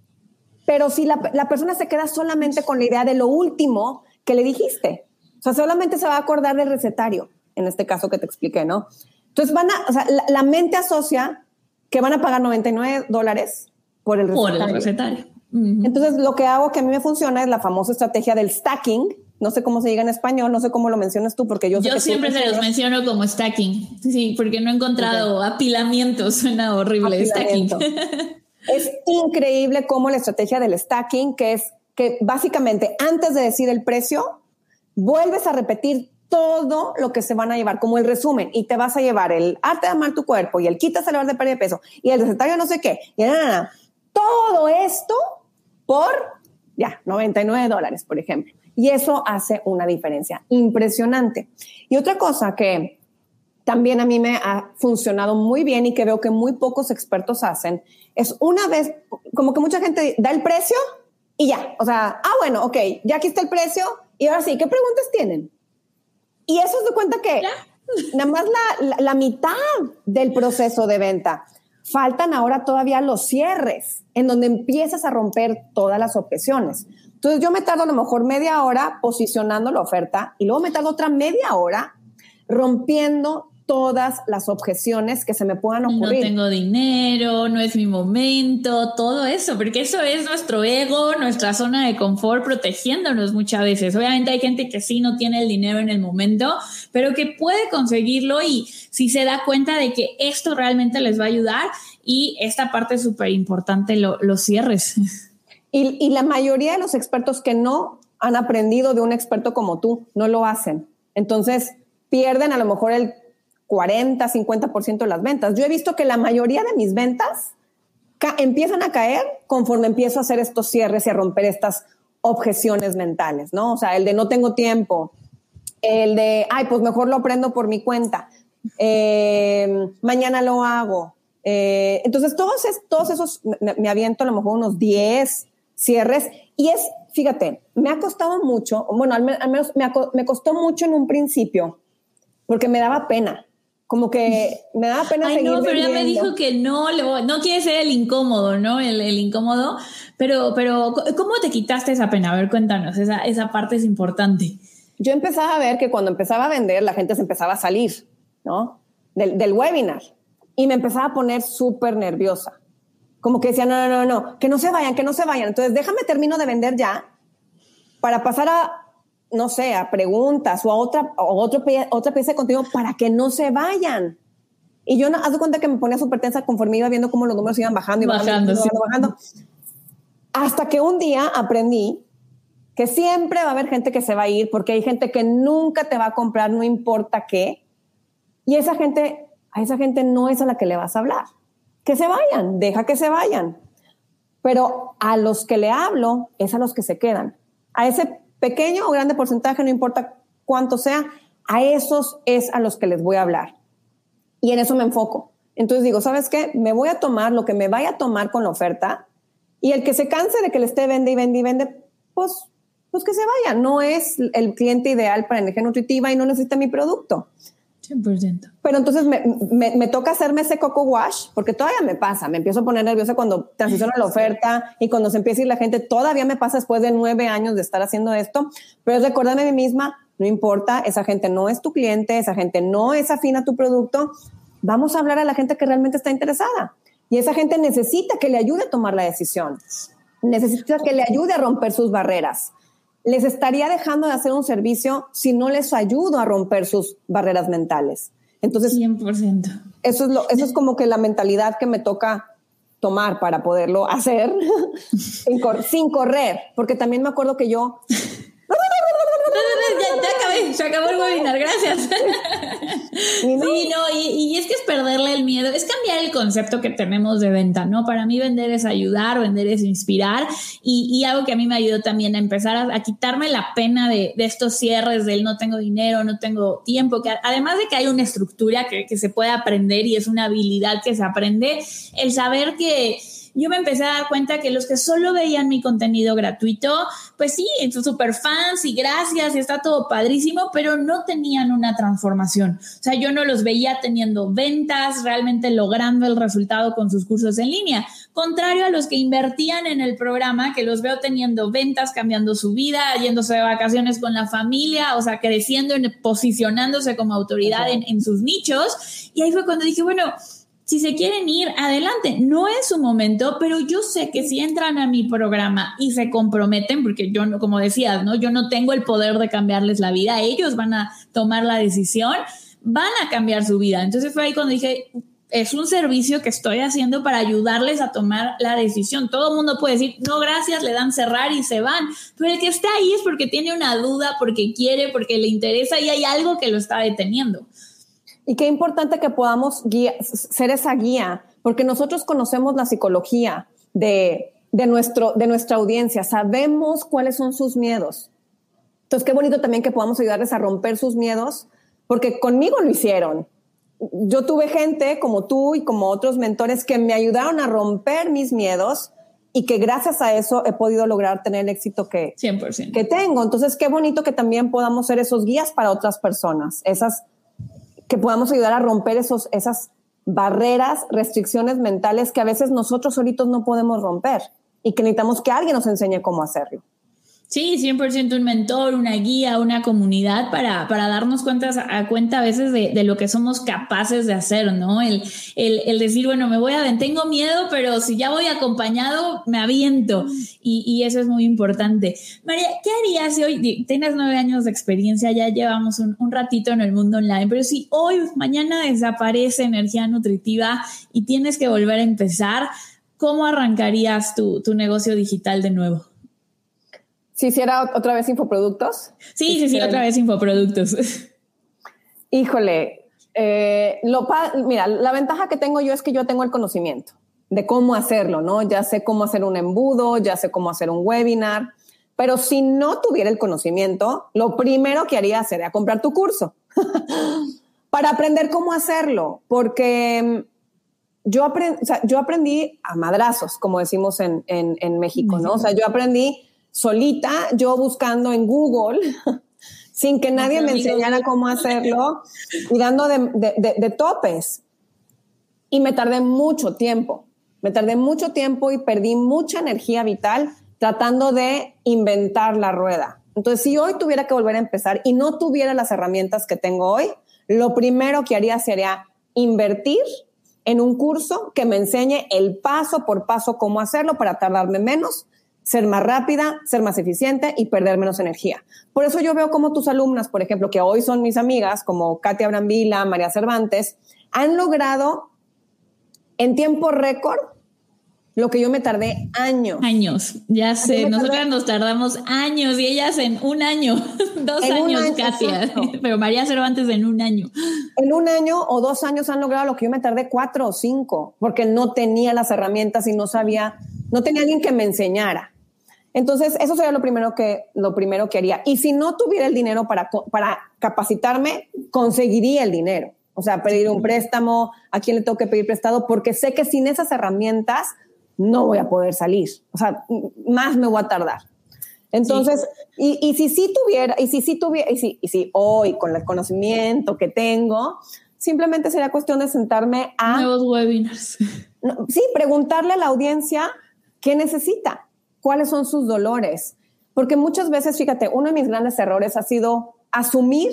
Pero si la, persona se queda solamente con la idea de lo último que le dijiste, o sea, solamente se va a acordar del recetario, en este caso que te expliqué, ¿no? Entonces van a, o sea, la, mente asocia que van a pagar 99 dólares por el recetario. Por el recetario. Entonces, lo que hago que a mí me funciona es la famosa estrategia del stacking, no sé cómo se diga en español, no sé cómo lo mencionas tú, porque yo... Yo siempre se los menciono como stacking, sí, porque no he encontrado apilamiento, suena horrible, stacking. es increíble cómo la estrategia del stacking, que es que básicamente antes de decir el precio, vuelves a repetir todo lo que se van a llevar, como el resumen, y te vas a llevar el arte de amar tu cuerpo y el quita salvar de pérdida de peso y el recetario no sé qué, y nada, todo esto por ya 99 dólares, por ejemplo. Y eso hace una diferencia impresionante. Y otra cosa que también a mí me ha funcionado muy bien y que veo que muy pocos expertos hacen, es una vez, como que mucha gente da el precio y ya, o sea, ah, bueno, ok, ya aquí está el precio y ahora sí, ¿qué preguntas tienen? Y eso se cuenta que nada más la, la mitad del proceso de venta. Faltan ahora todavía los cierres, en donde empiezas a romper todas las objeciones. Entonces yo me tardo a lo mejor media hora posicionando la oferta y luego me tardo otra media hora rompiendo todas las objeciones que se me puedan ocurrir. No tengo dinero, no es mi momento, todo eso, porque eso es nuestro ego, nuestra zona de confort protegiéndonos muchas veces. Obviamente hay gente que sí no tiene el dinero en el momento, pero que puede conseguirlo y si se da cuenta de que esto realmente les va a ayudar y esta parte es súper importante, los cierres. Y, la mayoría de los expertos que no han aprendido de un experto como tú, no lo hacen. Entonces, pierden a lo mejor el 40, 50% de las ventas. Yo he visto que la mayoría de mis ventas empiezan a caer conforme empiezo a hacer estos cierres y a romper estas objeciones mentales, ¿no? O sea, el de no tengo tiempo, el de, ay, pues mejor lo aprendo por mi cuenta, eh, mañana lo hago. Eh, entonces, todos, todos esos, me, me, aviento a lo mejor unos 10, cierres. Y es, fíjate, me ha costado mucho, bueno, al, menos me, costó mucho en un principio, porque me daba pena. Como que me daba pena. Ay, no, pero ya me dijo que no, no quiere ser el incómodo, ¿no? El, incómodo. Pero, pero, ¿cómo te quitaste esa pena? A ver, cuéntanos, esa, esa parte es importante. Yo empezaba a ver que cuando empezaba a vender, la gente se empezaba a salir, ¿no? Del, del webinar. Y me empezaba a poner súper nerviosa como que decían, no, no, no, no, que no se vayan, que no se vayan. Entonces, déjame termino de vender ya para pasar a, no sé, a preguntas o a otra, o otro, otra pieza de contenido para que no se vayan. Y yo, haz de cuenta que me ponía súper tensa conforme iba viendo cómo los números iban bajando y bajando, bajando, bajando. Hasta que un día aprendí que siempre va a haber gente que se va a ir porque hay gente que nunca te va a comprar, no importa qué. Y esa gente, a esa gente no es a la que le vas a hablar. Que se vayan, deja que se vayan. Pero a los que le hablo es a los que se quedan. A ese pequeño o grande porcentaje, no importa cuánto sea, a esos es a los que les voy a hablar. Y en eso me enfoco. Entonces digo, ¿sabes qué? Me voy a tomar lo que me vaya a tomar con la oferta y el que se canse de que le esté vende y vende y vende, pues, pues que se vaya. No es el cliente ideal para energía nutritiva y no necesita mi producto. 100%. Pero entonces me, me, toca hacerme ese coco wash, porque todavía me pasa, me empiezo a poner nerviosa cuando transiciono la oferta y cuando se empieza a ir la gente, todavía me pasa después de nueve años de estar haciendo esto, pero es a mí misma, no importa, esa gente no es tu cliente, esa gente no es afín a tu producto, vamos a hablar a la gente que realmente está interesada. Y esa gente necesita que le ayude a tomar la decisión, necesita que le ayude a romper sus barreras les estaría dejando de hacer un servicio si no les ayudo a romper sus barreras mentales. Entonces, 100%. Eso es, lo, eso es como que la mentalidad que me toca tomar para poderlo hacer sin, correr, porque también me acuerdo que yo ya, ya, acabé, se acabó el webinar, gracias. Sí, no, y, es que es perderle el miedo, es cambiar el concepto que tenemos de venta, ¿no? Para mí vender es ayudar, vender es inspirar, y, algo que a mí me ayudó también a empezar a, quitarme la pena de, estos cierres del no tengo dinero, no tengo tiempo, que además de que hay una estructura que, que se puede aprender y es una habilidad que se aprende, el saber que yo me empecé a dar cuenta que los que solo veían mi contenido gratuito, pues sí, son súper fans y gracias y está todo padrísimo, pero no tenían una transformación. O sea, yo no los veía teniendo ventas, realmente logrando el resultado con sus cursos en línea. Contrario a los que invertían en el programa, que los veo teniendo ventas, cambiando su vida, yéndose de vacaciones con la familia, o sea, creciendo, posicionándose como autoridad en, en sus nichos. Y ahí fue cuando dije, bueno, si se quieren ir, adelante. No es su momento, pero yo sé que si entran a mi programa y se comprometen, porque yo, no, como decías, ¿no? Yo no tengo el poder de cambiarles la vida, ellos van a tomar la decisión, van a cambiar su vida. Entonces fue ahí cuando dije, es un servicio que estoy haciendo para ayudarles a tomar la decisión. Todo el mundo puede decir, no, gracias, le dan cerrar y se van. Pero el que está ahí es porque tiene una duda, porque quiere, porque le interesa y hay algo que lo está deteniendo. Y qué importante que podamos ser esa guía, porque nosotros conocemos la psicología de, nuestro, de nuestra audiencia, sabemos cuáles son sus miedos. Entonces, qué bonito también que podamos ayudarles a romper sus miedos, porque conmigo lo hicieron. Yo tuve gente como tú y como otros mentores que me ayudaron a romper mis miedos y que gracias a eso he podido lograr tener el éxito que, que tengo. Entonces, qué bonito que también podamos ser esos guías para otras personas, esas que podamos ayudar a romper esos, esas barreras, restricciones mentales que a veces nosotros solitos no podemos romper y que necesitamos que alguien nos enseñe cómo hacerlo. Sí, 100% un mentor, una guía, una comunidad para, para darnos cuenta a cuenta a veces de, lo que somos capaces de hacer, ¿no? El, el, decir, bueno, me voy a, tengo miedo, pero si ya voy acompañado, me aviento. Y, y eso es muy importante. María, ¿qué harías si hoy tienes nueve años de experiencia, ya llevamos un, un ratito en el mundo online, pero si hoy, mañana desaparece energía nutritiva y tienes que volver a empezar, ¿cómo arrancarías tu, tu negocio digital de nuevo? Si hiciera otra vez infoproductos. Sí, sí, sí, otra vez infoproductos. Híjole, eh, lo mira, la ventaja que tengo yo es que yo tengo el conocimiento de cómo hacerlo, ¿no? Ya sé cómo hacer un embudo, ya sé cómo hacer un webinar, pero si no tuviera el conocimiento, lo primero que haría sería comprar tu curso para aprender cómo hacerlo, porque mm, yo, yo aprendí a madrazos, como decimos en, en México, ¿no? O sea, yo aprendí solita, yo buscando en Google, sin que nadie me enseñara cómo hacerlo, y dando de, topes. Y me tardé mucho tiempo, me tardé mucho tiempo y perdí mucha energía vital tratando de inventar la rueda. Entonces, si hoy tuviera que volver a empezar y no tuviera las herramientas que tengo hoy, lo primero que haría sería invertir en un curso que me enseñe el paso por paso cómo hacerlo para tardarme menos ser más rápida, ser más eficiente y perder menos energía. Por eso yo veo como tus alumnas, por ejemplo, que hoy son mis amigas, como Katia Brambila, María Cervantes, han logrado en tiempo récord lo que yo me tardé años. Años, ya sé. Nosotras nos tardamos años y ellas en un año, dos años casi. Pero María Cervantes en un año. En un año o dos años han logrado lo que yo me tardé cuatro o cinco, porque no tenía las herramientas y no sabía, no tenía alguien que me enseñara. Entonces, eso sería lo primero que, lo primero que haría. Y si no tuviera el dinero para, para capacitarme, conseguiría el dinero. O sea, pedir un préstamo, a quién le tengo que pedir prestado, porque sé que sin esas herramientas no voy a poder salir. O sea, más me voy a tardar. Entonces, y, y, si sí tuviera, y si sí tuviera, y si, y si hoy con el conocimiento que tengo, simplemente sería cuestión de sentarme a... Nuevos webinars. sí, preguntarle a la audiencia qué necesita, cuáles son sus dolores. Porque muchas veces, fíjate, uno de mis grandes errores ha sido asumir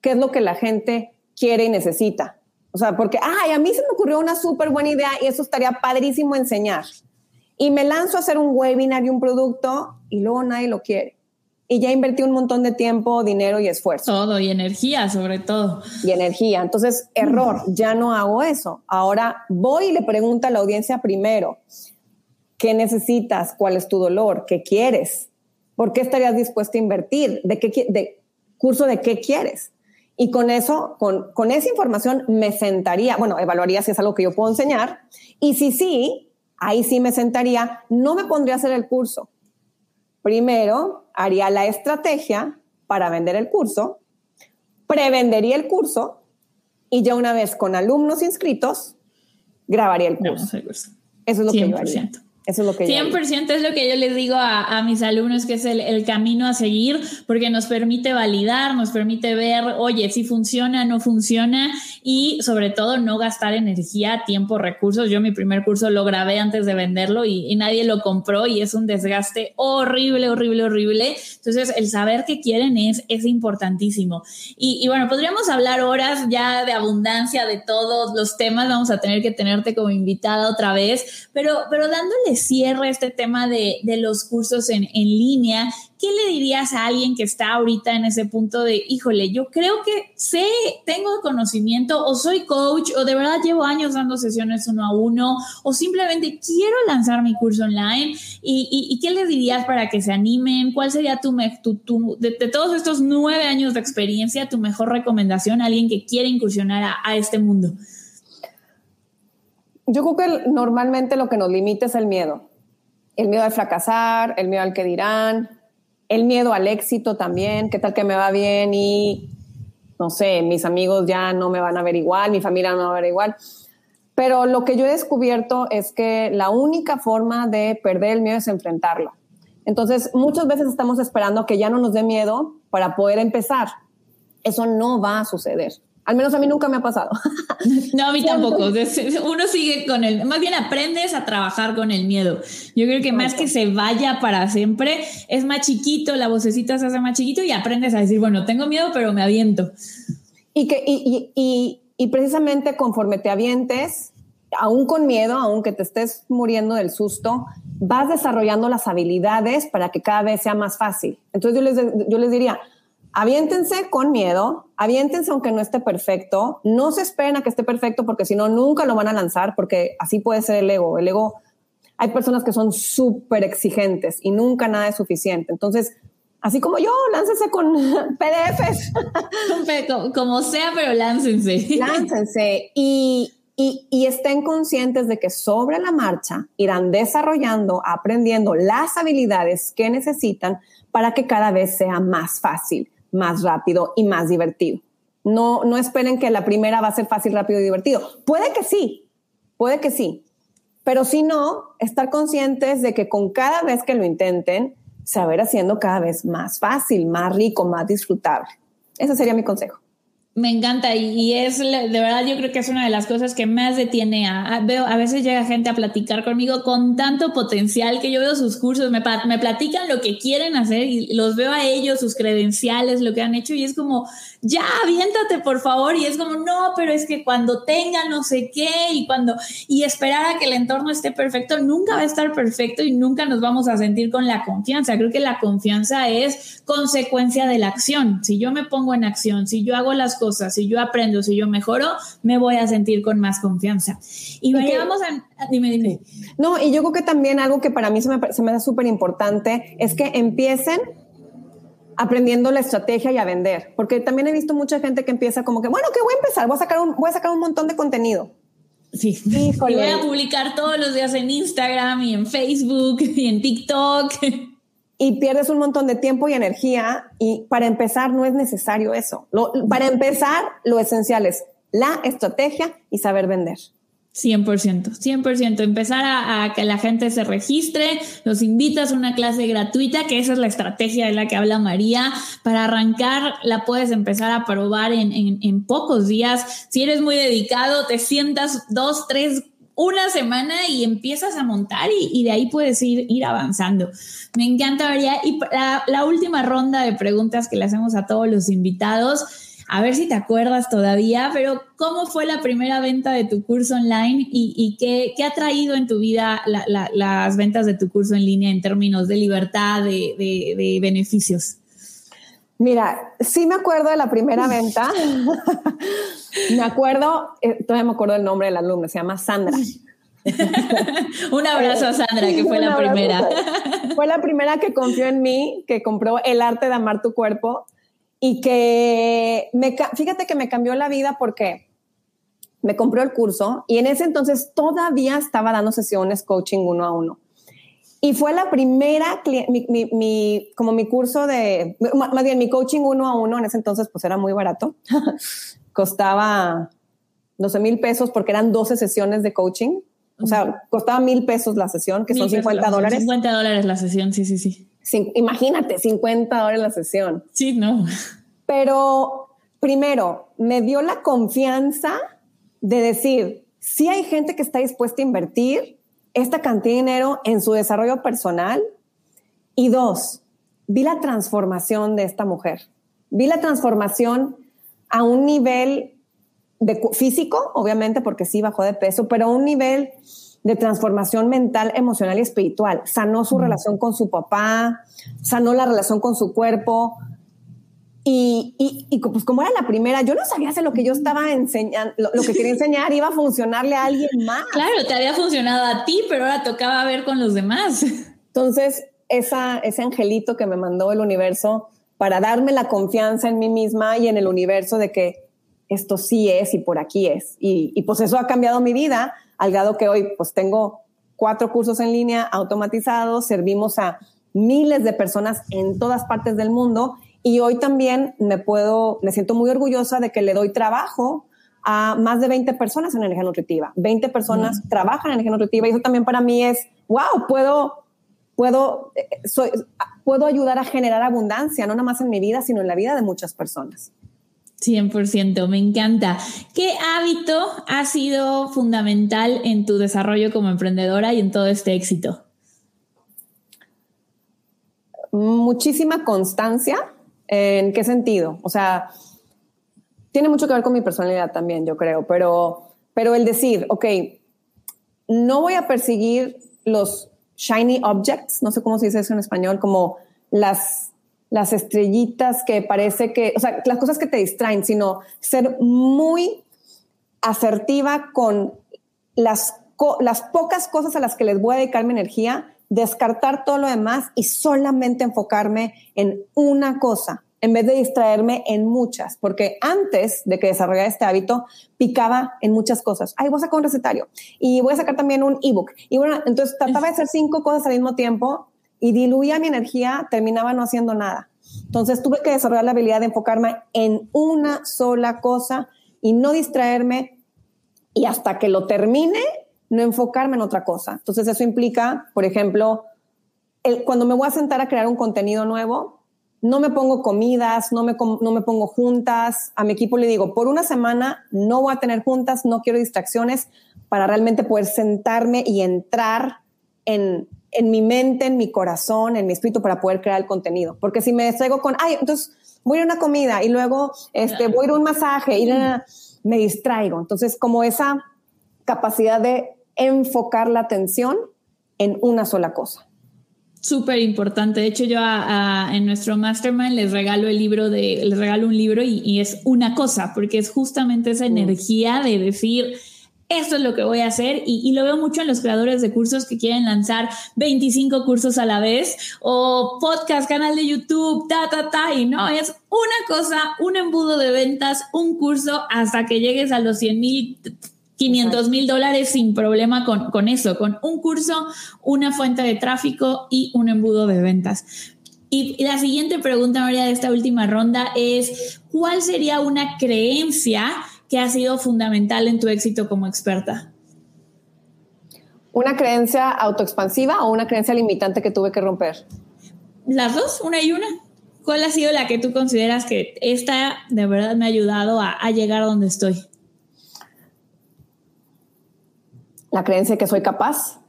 qué es lo que la gente quiere y necesita. O sea, porque, ay, a mí se me ocurrió una súper buena idea y eso estaría padrísimo enseñar. Y me lanzo a hacer un webinar y un producto y luego nadie lo quiere. Y ya invertí un montón de tiempo, dinero y esfuerzo. Todo, y energía sobre todo. Y energía. Entonces, error, ya no hago eso. Ahora voy y le pregunto a la audiencia primero, ¿qué necesitas? ¿Cuál es tu dolor? ¿Qué quieres? ¿Por qué estarías dispuesto a invertir? ¿De qué de curso de qué quieres? Y con eso, con, con esa información me sentaría, bueno, evaluaría si es algo que yo puedo enseñar. Y si sí, ahí sí me sentaría, no me pondría a hacer el curso. Primero, haría la estrategia para vender el curso, prevendería el curso y ya una vez con alumnos inscritos, grabaría el curso. Eso es lo que yo haría. Eso es lo que 100% es lo que yo les digo a, mis alumnos, que es el, camino a seguir, porque nos permite validar, nos permite ver, oye, si funciona, no funciona, y sobre todo no gastar energía, tiempo, recursos. Yo mi primer curso lo grabé antes de venderlo y, nadie lo compró y es un desgaste horrible, horrible, horrible. Entonces, el saber qué quieren es, es importantísimo. Y, y bueno, podríamos hablar horas ya de abundancia de todos los temas, vamos a tener que tenerte como invitada otra vez, pero, pero dándole cierre este tema de, los cursos en, en, línea, ¿qué le dirías a alguien que está ahorita en ese punto de, híjole, yo creo que sé, tengo conocimiento o soy coach o de verdad llevo años dando sesiones uno a uno o simplemente quiero lanzar mi curso online? ¿Y, qué les dirías para que se animen? ¿Cuál sería tu, tu, de, todos estos nueve años de experiencia, tu mejor recomendación a alguien que quiere incursionar a este mundo? Yo creo que normalmente lo que nos limita es el miedo. El miedo al fracasar, el miedo al que dirán, el miedo al éxito también, qué tal que me va bien y, no sé, mis amigos ya no me van a ver igual, mi familia no me va a ver igual. Pero lo que yo he descubierto es que la única forma de perder el miedo es enfrentarlo. Entonces, muchas veces estamos esperando que ya no nos dé miedo para poder empezar. Eso no va a suceder. Al menos a mí nunca me ha pasado. No, a mí tampoco. Uno sigue con el, más bien aprendes a trabajar con el miedo. Yo creo que más que se vaya para siempre, es más chiquito, la vocecita se hace más chiquito y aprendes a decir, bueno, tengo miedo, pero me aviento. Y, que, y, y, y precisamente conforme te avientes, aún con miedo, aunque te estés muriendo del susto, vas desarrollando las habilidades para que cada vez sea más fácil. Entonces yo les, yo les diría, aviéntense con miedo, aviéntense aunque no esté perfecto, no se esperen a que esté perfecto porque si no, nunca lo van a lanzar porque así puede ser el ego. El ego, hay personas que son súper exigentes y nunca nada es suficiente. Entonces, así como yo, láncese con PDFs. como sea, pero láncense. Láncense y, y, y, estén conscientes de que sobre la marcha irán desarrollando, aprendiendo las habilidades que necesitan para que cada vez sea más fácil, más rápido y más divertido. No, no esperen que la primera va a ser fácil, rápido y divertido. Puede que sí, puede que sí, pero si no, estar conscientes de que con cada vez que lo intenten, ir haciendo cada vez más fácil, más rico, más disfrutable. Ese sería mi consejo. Me encanta y, es de verdad yo creo que es una de las cosas que más detiene a, veo a veces llega gente a platicar conmigo con tanto potencial que yo veo sus cursos me, me platican lo que quieren hacer y los veo a ellos sus credenciales lo que han hecho y es como ya aviéntate por favor y es como no pero es que cuando tenga no sé qué y cuando y esperar a que el entorno esté perfecto nunca va a estar perfecto y nunca nos vamos a sentir con la confianza creo que la confianza es consecuencia de la acción. Si yo me pongo en acción si yo hago las cosas, si yo aprendo, si yo mejoro, me voy a sentir con más confianza. Y, vamos a... Dime, dime. No, y yo creo que también algo que para mí se me, se me hace súper importante es que empiecen aprendiendo la estrategia y a vender. Porque también he visto mucha gente que empieza como que, bueno, que voy a empezar, voy a sacar un, voy a sacar un montón de contenido. Sí. Y voy a publicar todos los días en Instagram y en Facebook y en TikTok. Y pierdes un montón de tiempo y energía y para empezar no es necesario eso. para empezar, lo esencial es la estrategia y saber vender. 100%, 100%. Empezar a, que la gente se registre, los invitas a una clase gratuita, que esa es la estrategia de la que habla María. Para arrancar, la puedes empezar a probar en, en, pocos días. Si eres muy dedicado, te sientas dos, tres, una semana y empiezas a montar y, de ahí puedes ir, ir avanzando. Me encanta, María. Y la, la última ronda de preguntas que le hacemos a todos los invitados a ver si te acuerdas todavía, pero ¿cómo fue la primera venta de tu curso online y, qué, ha traído en tu vida las ventas de tu curso en línea en términos de libertad, de, beneficios? Mira, sí me acuerdo de la primera venta. me acuerdo, eh, todavía me acuerdo del nombre del alumno, se llama Sandra. Un abrazo a Sandra, que fue la primera. fue la primera que confió en mí, que compró El arte de amar tu cuerpo y que me, fíjate que me cambió la vida porque me compró el curso y en ese entonces todavía estaba dando sesiones coaching uno a uno. Y fue la primera, mi, mi, como mi curso de, más bien mi coaching uno a uno, en ese entonces pues era muy barato, costaba 12 mil pesos porque eran 12 sesiones de coaching. O sea, costaba mil pesos la sesión, que son 50 dólares. 50 dólares la sesión, sí, sí, sí imagínate, 50 dólares la sesión. Sí, no. Pero primero, me dio la confianza de decir, si hay gente que está dispuesta a invertir esta cantidad de dinero en su desarrollo personal. Y dos, vi la transformación de esta mujer. Vi la transformación a un nivel de físico, obviamente, porque sí bajó de peso, pero a un nivel de transformación mental, emocional y espiritual. Sanó su relación con su papá, sanó la relación con su cuerpo. Y, y, pues como era la primera, yo no sabía si lo que yo estaba enseñando, lo, que quería enseñar iba a funcionarle a alguien más. Claro, te había funcionado a ti, pero ahora tocaba ver con los demás. Entonces, esa, ese angelito que me mandó el universo para darme la confianza en mí misma y en el universo de que esto sí es y por aquí es. Y, y pues eso ha cambiado mi vida al grado que hoy pues tengo cuatro cursos en línea automatizados, servimos a miles de personas en todas partes del mundo y hoy también me puedo, me siento muy orgullosa de que le doy trabajo a más de 20 personas en energía nutritiva. 20 personas trabajan en energía nutritiva y eso también para mí es, wow, puedo, puedo, eh, soy, puedo ayudar a generar abundancia, no nada más en mi vida, sino en la vida de muchas personas. 100%, me encanta. ¿Qué hábito ha sido fundamental en tu desarrollo como emprendedora y en todo este éxito? Muchísima constancia. ¿En qué sentido? O sea, tiene mucho que ver con mi personalidad también, yo creo, pero, pero el decir, ok, no voy a perseguir los shiny objects, no sé cómo se dice eso en español, como las las estrellitas que parece que, o sea, las cosas que te distraen, sino ser muy asertiva con las, las pocas cosas a las que les voy a dedicar mi energía, descartar todo lo demás y solamente enfocarme en una cosa en vez de distraerme en muchas, porque antes de que desarrollara este hábito, picaba en muchas cosas. Ay, voy a sacar un recetario y voy a sacar también un ebook. Y bueno, entonces trataba de hacer cinco cosas al mismo tiempo y diluía mi energía, terminaba no haciendo nada. Entonces tuve que desarrollar la habilidad de enfocarme en una sola cosa y no distraerme y hasta que lo termine, no enfocarme en otra cosa. Entonces eso implica, por ejemplo, cuando me voy a sentar a crear un contenido nuevo, no me pongo comidas, no me, no me pongo juntas. A mi equipo le digo, por una semana no voy a tener juntas, no quiero distracciones para realmente poder sentarme y entrar en, en mi mente, en mi corazón, en mi espíritu para poder crear el contenido. Porque si me distraigo con, ay, entonces voy a una comida y luego este, voy a ir a un masaje y me distraigo. Entonces, como esa capacidad de enfocar la atención en una sola cosa. Súper importante. De hecho, yo en nuestro mastermind les regalo el libro de, les regalo un libro y, es una cosa, porque es justamente esa mm. energía de decir, esto es lo que voy a hacer y, lo veo mucho en los creadores de cursos que quieren lanzar 25 cursos a la vez o podcast, canal de YouTube, ta, ta, ta, y no, es una cosa, un embudo de ventas, un curso hasta que llegues a los 100 mil 500 mil dólares sin problema con, con eso, con un curso, una fuente de tráfico y un embudo de ventas. Y la siguiente pregunta, María, de esta última ronda es, ¿cuál sería una creencia que ha sido fundamental en tu éxito como experta? ¿Una creencia autoexpansiva o una creencia limitante que tuve que romper? Las dos, una y una. ¿Cuál ha sido la que tú consideras que esta de verdad me ha ayudado a, a llegar a donde estoy? La creencia de que soy capaz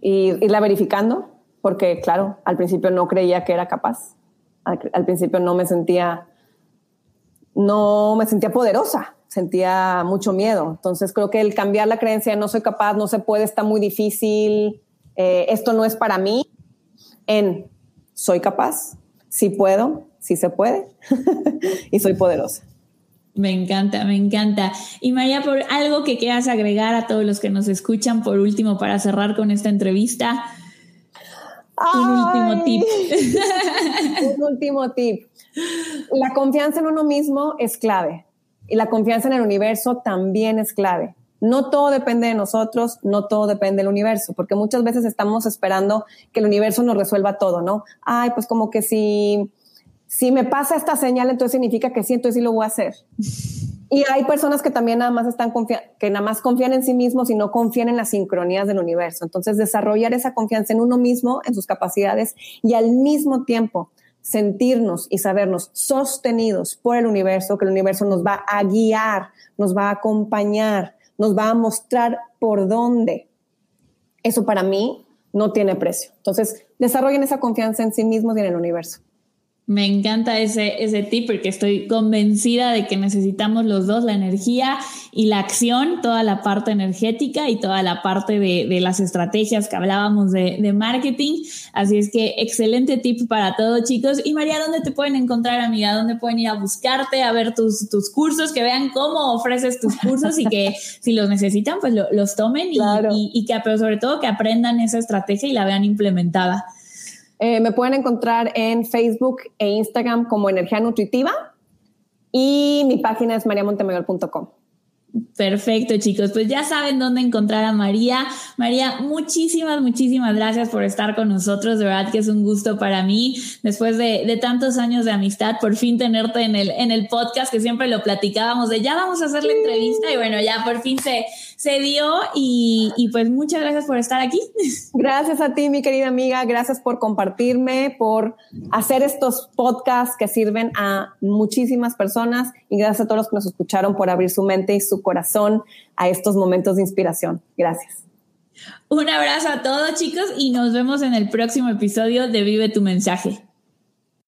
y irla verificando, porque claro, al principio no creía que era capaz. Al, principio no me sentía, no me sentía poderosa, sentía mucho miedo. Entonces creo que el cambiar la creencia de no soy capaz, no se puede, está muy difícil, eh, esto no es para mí, en soy capaz, sí puedo, sí se puede y soy poderosa. Me encanta, me encanta. Y María, por algo que quieras agregar a todos los que nos escuchan, por último, para cerrar con esta entrevista, un último tip. un último tip. La confianza en uno mismo es clave y la confianza en el universo también es clave. No todo depende de nosotros, no todo depende del universo, porque muchas veces estamos esperando que el universo nos resuelva todo, ¿no? Ay, pues como que si si me pasa esta señal, entonces significa que sí, entonces sí lo voy a hacer. Y hay personas que también nada más están que nada más confían en sí mismos y no confían en las sincronías del universo. Entonces, desarrollar esa confianza en uno mismo, en sus capacidades y al mismo tiempo sentirnos y sabernos sostenidos por el universo, que el universo nos va a guiar, nos va a acompañar, nos va a mostrar por dónde. Eso para mí no tiene precio. Entonces, desarrollen esa confianza en sí mismos y en el universo. Me encanta ese, ese tip porque estoy convencida de que necesitamos los dos, la energía y la acción, toda la parte energética y toda la parte de, de las estrategias que hablábamos de, de, marketing. Así es que excelente tip para todos chicos. Y María, ¿dónde te pueden encontrar, amiga? ¿Dónde pueden ir a buscarte, a ver tus, tus cursos, que vean cómo ofreces tus cursos y que si los necesitan, pues los tomen y, y, y que, pero sobre todo que aprendan esa estrategia y la vean implementada? Eh, me pueden encontrar en Facebook e Instagram como Energía Nutritiva y mi página es mariamontemayor.com. Perfecto, chicos. Pues ya saben dónde encontrar a María. María, muchísimas, muchísimas gracias por estar con nosotros. De verdad que es un gusto para mí, después de, de, tantos años de amistad, por fin tenerte en el, en el podcast, que siempre lo platicábamos de ya vamos a hacer la entrevista y bueno, ya por fin se, se dio y, y pues muchas gracias por estar aquí. Gracias a ti, mi querida amiga. Gracias por compartirme, por hacer estos podcasts que sirven a muchísimas personas y gracias a todos los que nos escucharon por abrir su mente y su corazón a estos momentos de inspiración. Gracias. Un abrazo a todos chicos y nos vemos en el próximo episodio de Vive tu mensaje.